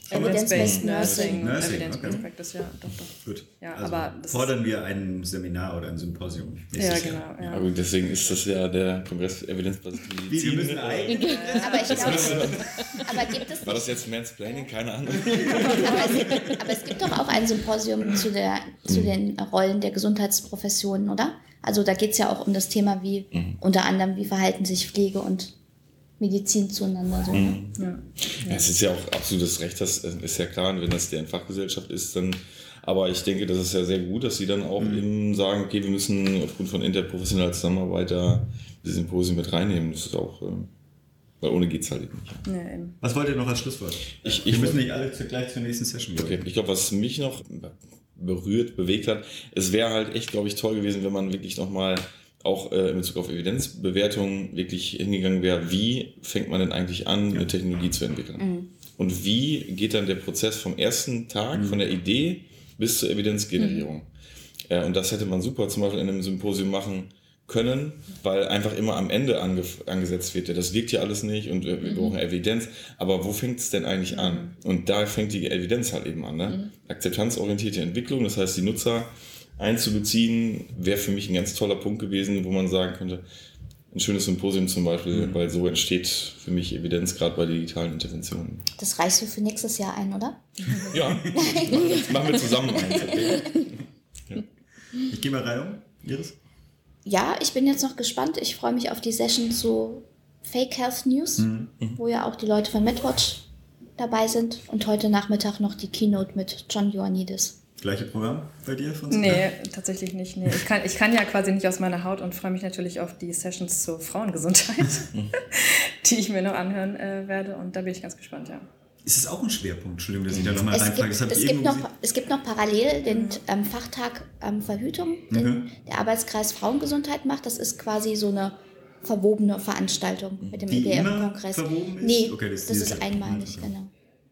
I: Evidence-based Nursing. Nursing, Evidence-based okay. Practice, ja, doch, doch.
C: Gut.
I: Ja,
C: also
I: aber
C: fordern wir ein Seminar oder ein Symposium.
I: Ja, genau. Ja.
H: Aber deswegen ist das ja der Kongress Evidence-based
C: Wie, wir müssen eigentlich.
F: aber ich glaube, aber gibt es
H: War das jetzt Mansplaining? Keine Ahnung.
F: aber, es, aber, es, gibt doch auch ein Symposium zu, der, zu mhm. den Rollen der Gesundheitsprofessionen, oder? Also da geht es ja auch um das Thema, wie mhm. unter anderem, wie verhalten sich Pflege und Medizin zueinander. So, mhm.
H: ja. Ja. Es ist ja auch absolutes Recht, das ist ja klar, wenn das deren Fachgesellschaft ist, dann aber ich denke, das ist ja sehr gut, dass sie dann auch mhm. eben sagen, okay, wir müssen aufgrund von interprofessioneller Zusammenarbeit da diese Symposien mit reinnehmen. Das ist auch, äh, weil ohne geht es halt eben nicht.
C: Eben. Was wollt ihr noch als Schlusswort?
H: Ich, ich wir müssen nicht alle gleich zur nächsten Session gehen. Okay, ich glaube, was mich noch berührt, bewegt hat. Es wäre halt echt, glaube ich, toll gewesen, wenn man wirklich nochmal auch äh, in Bezug auf Evidenzbewertung wirklich hingegangen wäre, wie fängt man denn eigentlich an, ja. eine Technologie zu entwickeln? Mhm. Und wie geht dann der Prozess vom ersten Tag, mhm. von der Idee bis zur Evidenzgenerierung? Mhm. Äh, und das hätte man super zum Beispiel in einem Symposium machen können, weil einfach immer am Ende ange angesetzt wird. Ja, das wirkt ja alles nicht und wir, wir mhm. brauchen Evidenz. Aber wo fängt es denn eigentlich an? Mhm. Und da fängt die Evidenz halt eben an. Ne? Mhm. Akzeptanzorientierte Entwicklung, das heißt, die Nutzer einzubeziehen, wäre für mich ein ganz toller Punkt gewesen, wo man sagen könnte, ein schönes Symposium zum Beispiel, mhm. weil so entsteht für mich Evidenz gerade bei digitalen Interventionen.
F: Das reichst du für nächstes Jahr ein, oder?
H: Ja, machen wir zusammen eins. Okay.
C: Ja. Ich gehe mal rein um. Iris?
F: Ja, ich bin jetzt noch gespannt. Ich freue mich auf die Session zu Fake Health News, mhm. wo ja auch die Leute von MedWatch dabei sind. Und heute Nachmittag noch die Keynote mit John Ioannidis.
C: Gleiche Programm bei dir,
I: Franziska? Nee, tatsächlich nicht. Nee. Ich, kann, ich kann ja quasi nicht aus meiner Haut und freue mich natürlich auf die Sessions zur Frauengesundheit, die ich mir noch anhören äh, werde. Und da bin ich ganz gespannt, ja.
C: Ist es auch ein Schwerpunkt? Entschuldigung, dass ich da nochmal reinfrage.
F: Es, es, gibt noch, es gibt noch parallel den ähm, Fachtag ähm, Verhütung, den mhm. der Arbeitskreis Frauengesundheit macht. Das ist quasi so eine verwobene Veranstaltung mit dem
C: EBM-Kongress.
F: Nee, okay, das, das ist einmalig, okay. genau.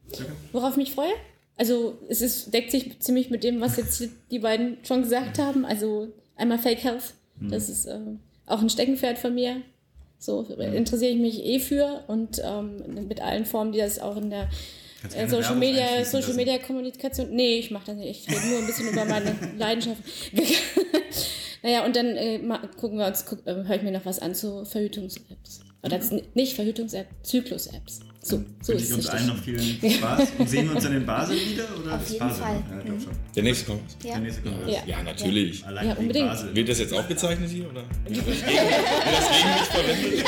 G: Okay. Worauf ich mich freue? Also es ist, deckt sich ziemlich mit dem, was jetzt die beiden schon gesagt haben. Also einmal Fake Health, mhm. das ist äh, auch ein Steckenpferd von mir. So interessiere ich mich eh für und ähm, mit allen Formen, die das auch in der äh, Social Media, Social Media Kommunikation. Nee, ich mache das nicht. Ich rede nur ein bisschen über meine Leidenschaft. naja, und dann äh, gucken wir uns, guck, äh, höre ich mir noch was an zu Verhütungs-Apps. Oder nicht Verhütungs-App, Zyklus-Apps. So, so
J: ist es. uns allen noch viel Spaß. Und sehen wir uns dann in Basel wieder? Oder
F: Auf jeden
J: Basel?
F: Fall.
J: Ja, ich schon.
H: Der nächste Kongress.
F: Ja.
J: Der nächste Kongress.
G: Ja.
H: Ja, natürlich.
J: Allein
G: Ja, unbedingt.
J: Basel.
H: Wird das jetzt aufgezeichnet hier? Oder? Wird das gegen, mich verwendet?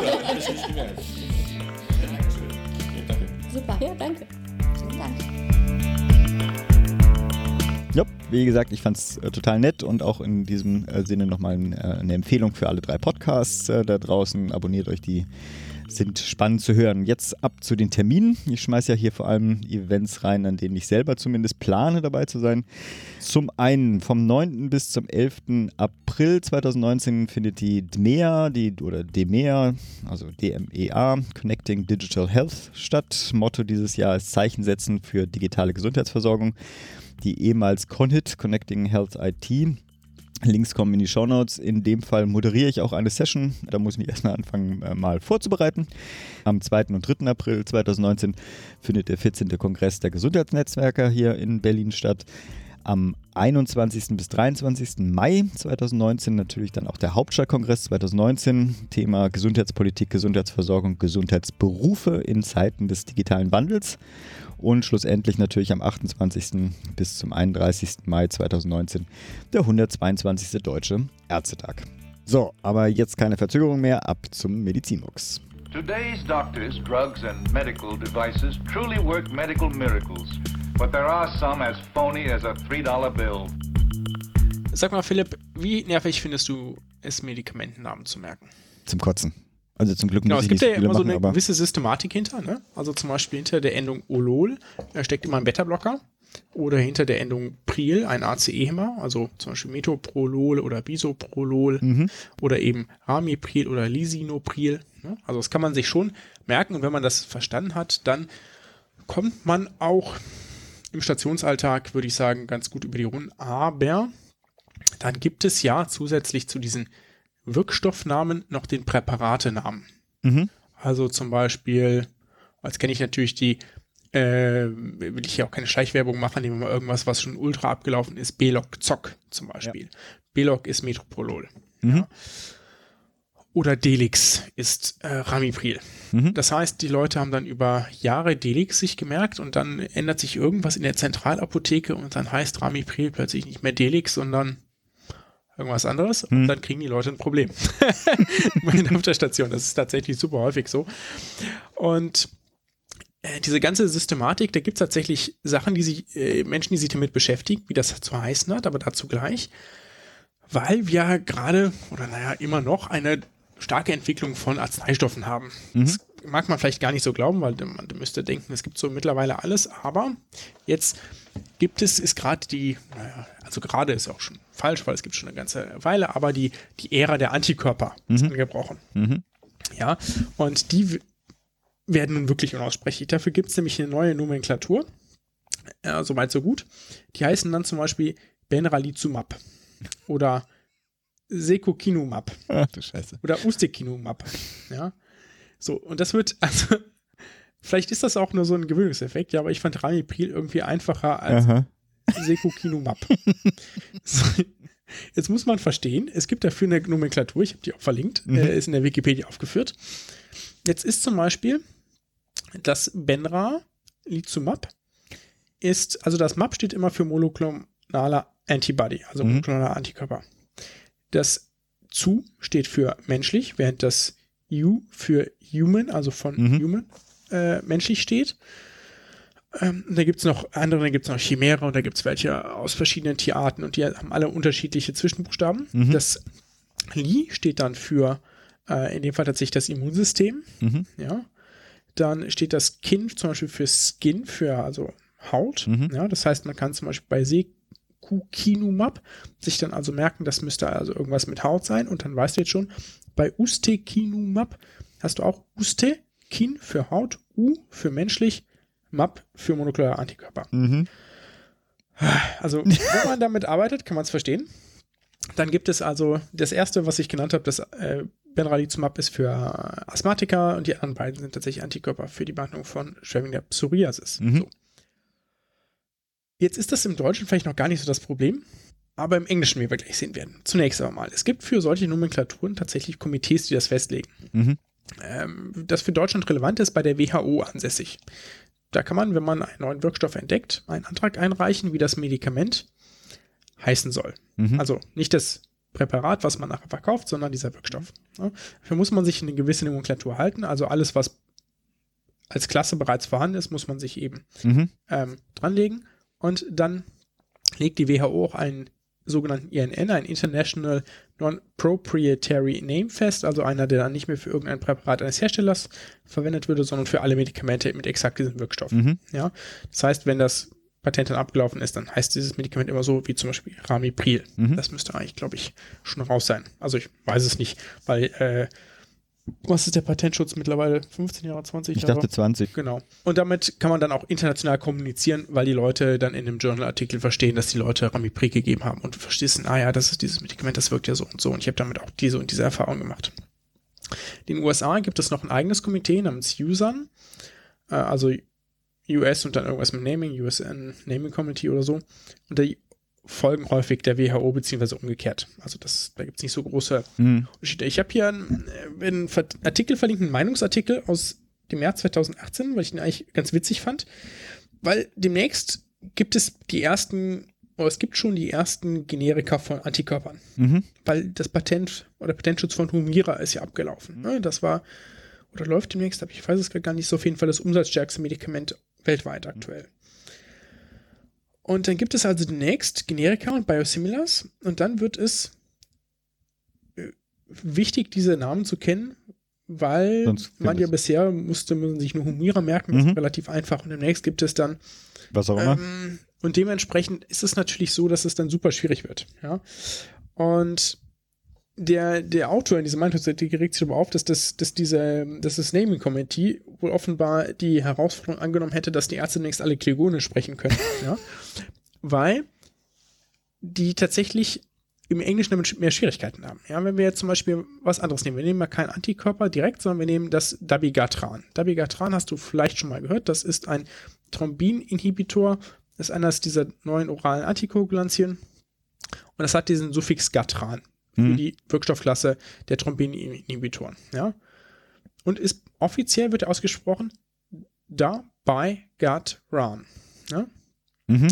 H: Oder? Hab ich nicht gemerkt. Ja, Dankeschön. Ja, danke.
F: Super.
G: Ja, danke.
F: Vielen Dank.
C: Ja, wie gesagt, ich fand es äh, total nett und auch in diesem äh, Sinne nochmal ein, äh, eine Empfehlung für alle drei Podcasts äh, da draußen. Abonniert euch die, sind spannend zu hören. Jetzt ab zu den Terminen. Ich schmeiße ja hier vor allem Events rein, an denen ich selber zumindest plane, dabei zu sein. Zum einen vom 9. bis zum 11. April 2019 findet die DMEA, die, oder DMEA, also DMEA, Connecting Digital Health statt. Motto dieses Jahr ist Zeichen setzen für digitale Gesundheitsversorgung die ehemals Conhit, Connecting Health IT. Links kommen in die Show Notes. In dem Fall moderiere ich auch eine Session. Da muss ich mich erstmal anfangen, äh, mal vorzubereiten. Am 2. und 3. April 2019 findet der 14. Kongress der Gesundheitsnetzwerker hier in Berlin statt. Am 21. bis 23. Mai 2019 natürlich dann auch der Hauptstadtkongress 2019. Thema Gesundheitspolitik, Gesundheitsversorgung, Gesundheitsberufe in Zeiten des digitalen Wandels. Und schlussendlich natürlich am 28. bis zum 31. Mai 2019 der 122. Deutsche Ärztetag. So, aber jetzt keine Verzögerung mehr, ab zum Medizinbox.
K: Today's doctors, drugs, and medical devices truly work medical miracles, but there are some as phony as a $3 bill.
D: Sag mal, Philipp, wie nervig findest du es, Medikamentennamen zu merken?
C: Zum Kotzen. Also zum Glück
D: Genau,
C: muss
D: es
C: ich
D: gibt ja immer so
C: machen,
D: eine
C: aber
D: gewisse Systematik hinter. Ne? Also zum Beispiel hinter der Endung Olol äh, steckt immer ein Beta-Blocker oder hinter der Endung Pril ein ACE-Hämmer, also zum Beispiel Metoprolol oder Bisoprolol
C: Mhm.
D: oder eben Ramipril oder Lisinopril. Ne? Also das kann man sich schon merken und wenn man das verstanden hat, dann kommt man auch im Stationsalltag, würde ich sagen, ganz gut über die Runden. Aber dann gibt es ja zusätzlich zu diesen Wirkstoffnamen noch den Präparatenamen.
C: Mhm.
D: Also zum Beispiel, als kenne ich natürlich die, äh, will ich ja auch keine Schleichwerbung machen, nehmen wir mal irgendwas, was schon ultra abgelaufen ist, Belok Zock zum Beispiel. Belok ist Metropolol.
C: Mhm.
D: Oder Delix ist äh, Ramipril.
C: Mhm.
D: Das heißt, die Leute haben dann über Jahre Delix sich gemerkt und dann ändert sich irgendwas in der Zentralapotheke und dann heißt Ramipril plötzlich nicht mehr Delix, sondern irgendwas anderes und
C: Mhm.
D: dann kriegen die Leute ein Problem. Auf der Station. Das ist tatsächlich super häufig so. Und äh, diese ganze Systematik, da gibt es tatsächlich Sachen, die sich, äh, Menschen, die sich damit beschäftigen, wie das zu heißen hat, aber dazu gleich. Weil wir gerade, oder naja, immer noch eine starke Entwicklung von Arzneistoffen haben.
C: Mhm.
D: Das mag man vielleicht gar nicht so glauben, weil man müsste denken, es gibt so mittlerweile alles, aber jetzt gibt es, ist gerade die, naja, also gerade ist auch schon falsch, weil es gibt schon eine ganze Weile, aber die, die Ära der Antikörper ist angebrochen.
C: Mhm.
D: Ja, und die werden nun wirklich unaussprechlich. Dafür gibt es nämlich eine neue Nomenklatur. Ja, soweit, so gut. Die heißen dann zum Beispiel Benralizumab oder Secokinumab
C: Ach du Scheiße.
D: oder Ustekinumab. Ja, so, und das wird, also, vielleicht ist das auch nur so ein Gewöhnungseffekt, ja, aber ich fand Ramipril irgendwie einfacher als
C: Aha.
D: Secokinumab. so, jetzt muss man verstehen, es gibt dafür eine Nomenklatur, ich habe die auch verlinkt,
C: Mhm.
D: äh, ist in der Wikipedia aufgeführt. Jetzt ist zum Beispiel das Benralizumab ist, also das MAP steht immer für monoklonaler Antibody, also
C: Mhm.
D: monoklonaler Antikörper. Das zu steht für menschlich, während das U für human, also von
C: Mhm.
D: human, äh, menschlich steht. Ähm, da gibt es noch andere, da gibt es noch Chimäre und da gibt es welche aus verschiedenen Tierarten und die haben alle unterschiedliche Zwischenbuchstaben.
C: Mhm.
D: Das Li steht dann für, äh, in dem Fall tatsächlich das Immunsystem.
C: Mhm.
D: Ja. Dann steht das Kin zum Beispiel für Skin, für also Haut.
C: Mhm.
D: Ja, das heißt, man kann zum Beispiel bei Secukinumab sich dann also merken, das müsste also irgendwas mit Haut sein. Und dann weißt du jetzt schon, bei Ustekinumab hast du auch Uste, Kin für Haut, U für menschlich, MAP für monoklonale Antikörper.
C: Mhm.
D: Also, wenn man damit arbeitet, kann man es verstehen. Dann gibt es also das erste, was ich genannt habe, das äh, Benralizumab ist für Asthmatiker und die anderen beiden sind tatsächlich Antikörper für die Behandlung von schwerwiegender Psoriasis.
C: Mhm.
D: So. Jetzt ist das im Deutschen vielleicht noch gar nicht so das Problem, aber im Englischen, wie wir gleich sehen werden. Zunächst aber mal, es gibt für solche Nomenklaturen tatsächlich Komitees, die das festlegen.
C: Mhm.
D: Ähm, das für Deutschland relevant ist, bei der WHO ansässig. Da kann man, wenn man einen neuen Wirkstoff entdeckt, einen Antrag einreichen, wie das Medikament heißen soll.
C: Mhm.
D: Also nicht das Präparat, was man nachher verkauft, sondern dieser Wirkstoff. Ja, dafür muss man sich in eine gewisse Nomenklatur halten. Also alles, was als Klasse bereits vorhanden ist, muss man sich eben
C: Mhm.
D: ähm, dranlegen. Und dann legt die WHO auch einen sogenannten INN, ein International Non-Proprietary Name fest, also einer, der dann nicht mehr für irgendein Präparat eines Herstellers verwendet würde, sondern für alle Medikamente mit exakt diesem Wirkstoff.
C: Mhm.
D: Ja? Das heißt, wenn das Patent dann abgelaufen ist, dann heißt dieses Medikament immer so, wie zum Beispiel Ramipril.
C: Mhm.
D: Das müsste eigentlich, glaube ich, schon raus sein. Also ich weiß es nicht, weil äh, was ist der Patentschutz mittlerweile? 15 Jahre, 20
C: Ich
D: Jahre?
C: dachte 20.
D: Genau. Und damit kann man dann auch international kommunizieren, weil die Leute dann in dem Journal-Artikel verstehen, dass die Leute Ramipril gegeben haben und verstehen, ah ja, das ist dieses Medikament, das wirkt ja so und so. Und ich habe damit auch diese und diese Erfahrung gemacht. In den USA gibt es noch ein eigenes Komitee namens USAN, äh, also US und dann irgendwas mit Naming, USN Naming Committee oder so. Und die folgen häufig der WHO beziehungsweise umgekehrt. Also das, da gibt es nicht so große
C: Mhm.
D: Unterschiede. Ich habe hier einen, äh, einen Artikel verlinkt, einen Meinungsartikel aus dem Jahr 2018, weil ich ihn eigentlich ganz witzig fand, weil demnächst gibt es die ersten, oder es gibt schon die ersten Generika von Antikörpern,
C: Mhm.
D: weil das Patent oder Patentschutz von Humira ist ja abgelaufen. Ne? Das war, oder läuft demnächst, aber ich weiß es gar nicht, so auf jeden Fall das umsatzstärkste Medikament weltweit aktuell. Und dann gibt es also demnächst Generika und Biosimilars und dann wird es äh, wichtig, diese Namen zu kennen, weil man ja bisher musste man sich nur Humira merken, das
C: Mhm.
D: ist relativ einfach. Und demnächst gibt es dann
C: Was auch immer.
D: ähm, und dementsprechend ist es natürlich so, dass es dann super schwierig wird. Ja? Und der, der Autor in diesem Meinungsartikel regt sich darüber auf, dass das, dass diese, dass das Naming Committee wohl offenbar die Herausforderung angenommen hätte, dass die Ärzte demnächst alle Klingonisch sprechen können. ja? Weil die tatsächlich im Englischen damit mehr Schwierigkeiten haben. Ja, wenn wir jetzt zum Beispiel was anderes nehmen, wir nehmen mal keinen Antikörper direkt, sondern wir nehmen das Dabigatran. Dabigatran hast du vielleicht schon mal gehört, das ist ein Thrombin-Inhibitor, das ist eines dieser neuen oralen Antikoagulantien und das hat diesen Suffix Gatran für
C: Mhm.
D: die Wirkstoffklasse der Thrombin-Inhibitoren. Ja? Und ist offiziell wird er ausgesprochen Dabigatran. Ja?
C: Mhm.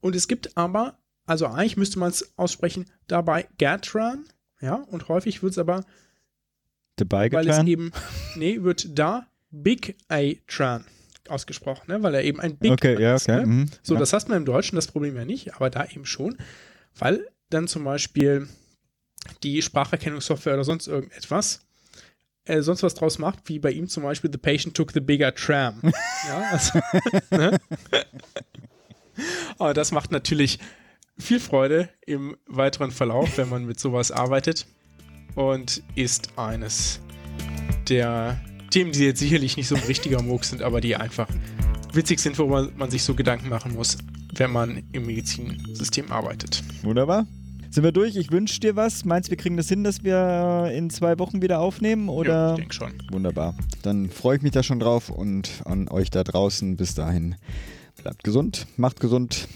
D: Und es gibt aber, also eigentlich müsste man es aussprechen, dabei Gatran, ja, und häufig wird es aber,
C: Dabei
D: weil es eben, nee, wird da Big A-Tran ausgesprochen, ne, weil er eben ein Big
C: Okay, ja,
D: ist.
C: okay.
D: Ne?
C: Mhm.
D: So,
C: ja.
D: das hast man im Deutschen das Problem ja nicht, aber da eben schon, weil dann zum Beispiel die Spracherkennungssoftware oder sonst irgendetwas äh, sonst was draus macht, wie bei ihm zum Beispiel The Patient Took the Bigger Tram. ja, also, ne? Aber das macht natürlich viel Freude im weiteren Verlauf, wenn man mit sowas arbeitet und ist eines der Themen, die jetzt sicherlich nicht so ein richtiger Murks sind, aber die einfach witzig sind, wo man, man sich so Gedanken machen muss, wenn man im Medizinsystem arbeitet.
C: Wunderbar. Sind wir durch? Ich wünsche dir was. Meinst du, wir kriegen das hin, dass wir in zwei Wochen wieder aufnehmen? Oder?
D: Ja, ich denke schon.
C: Wunderbar. Dann freue ich mich da schon drauf und an euch da draußen. Bis dahin. Bleibt gesund, macht gesund.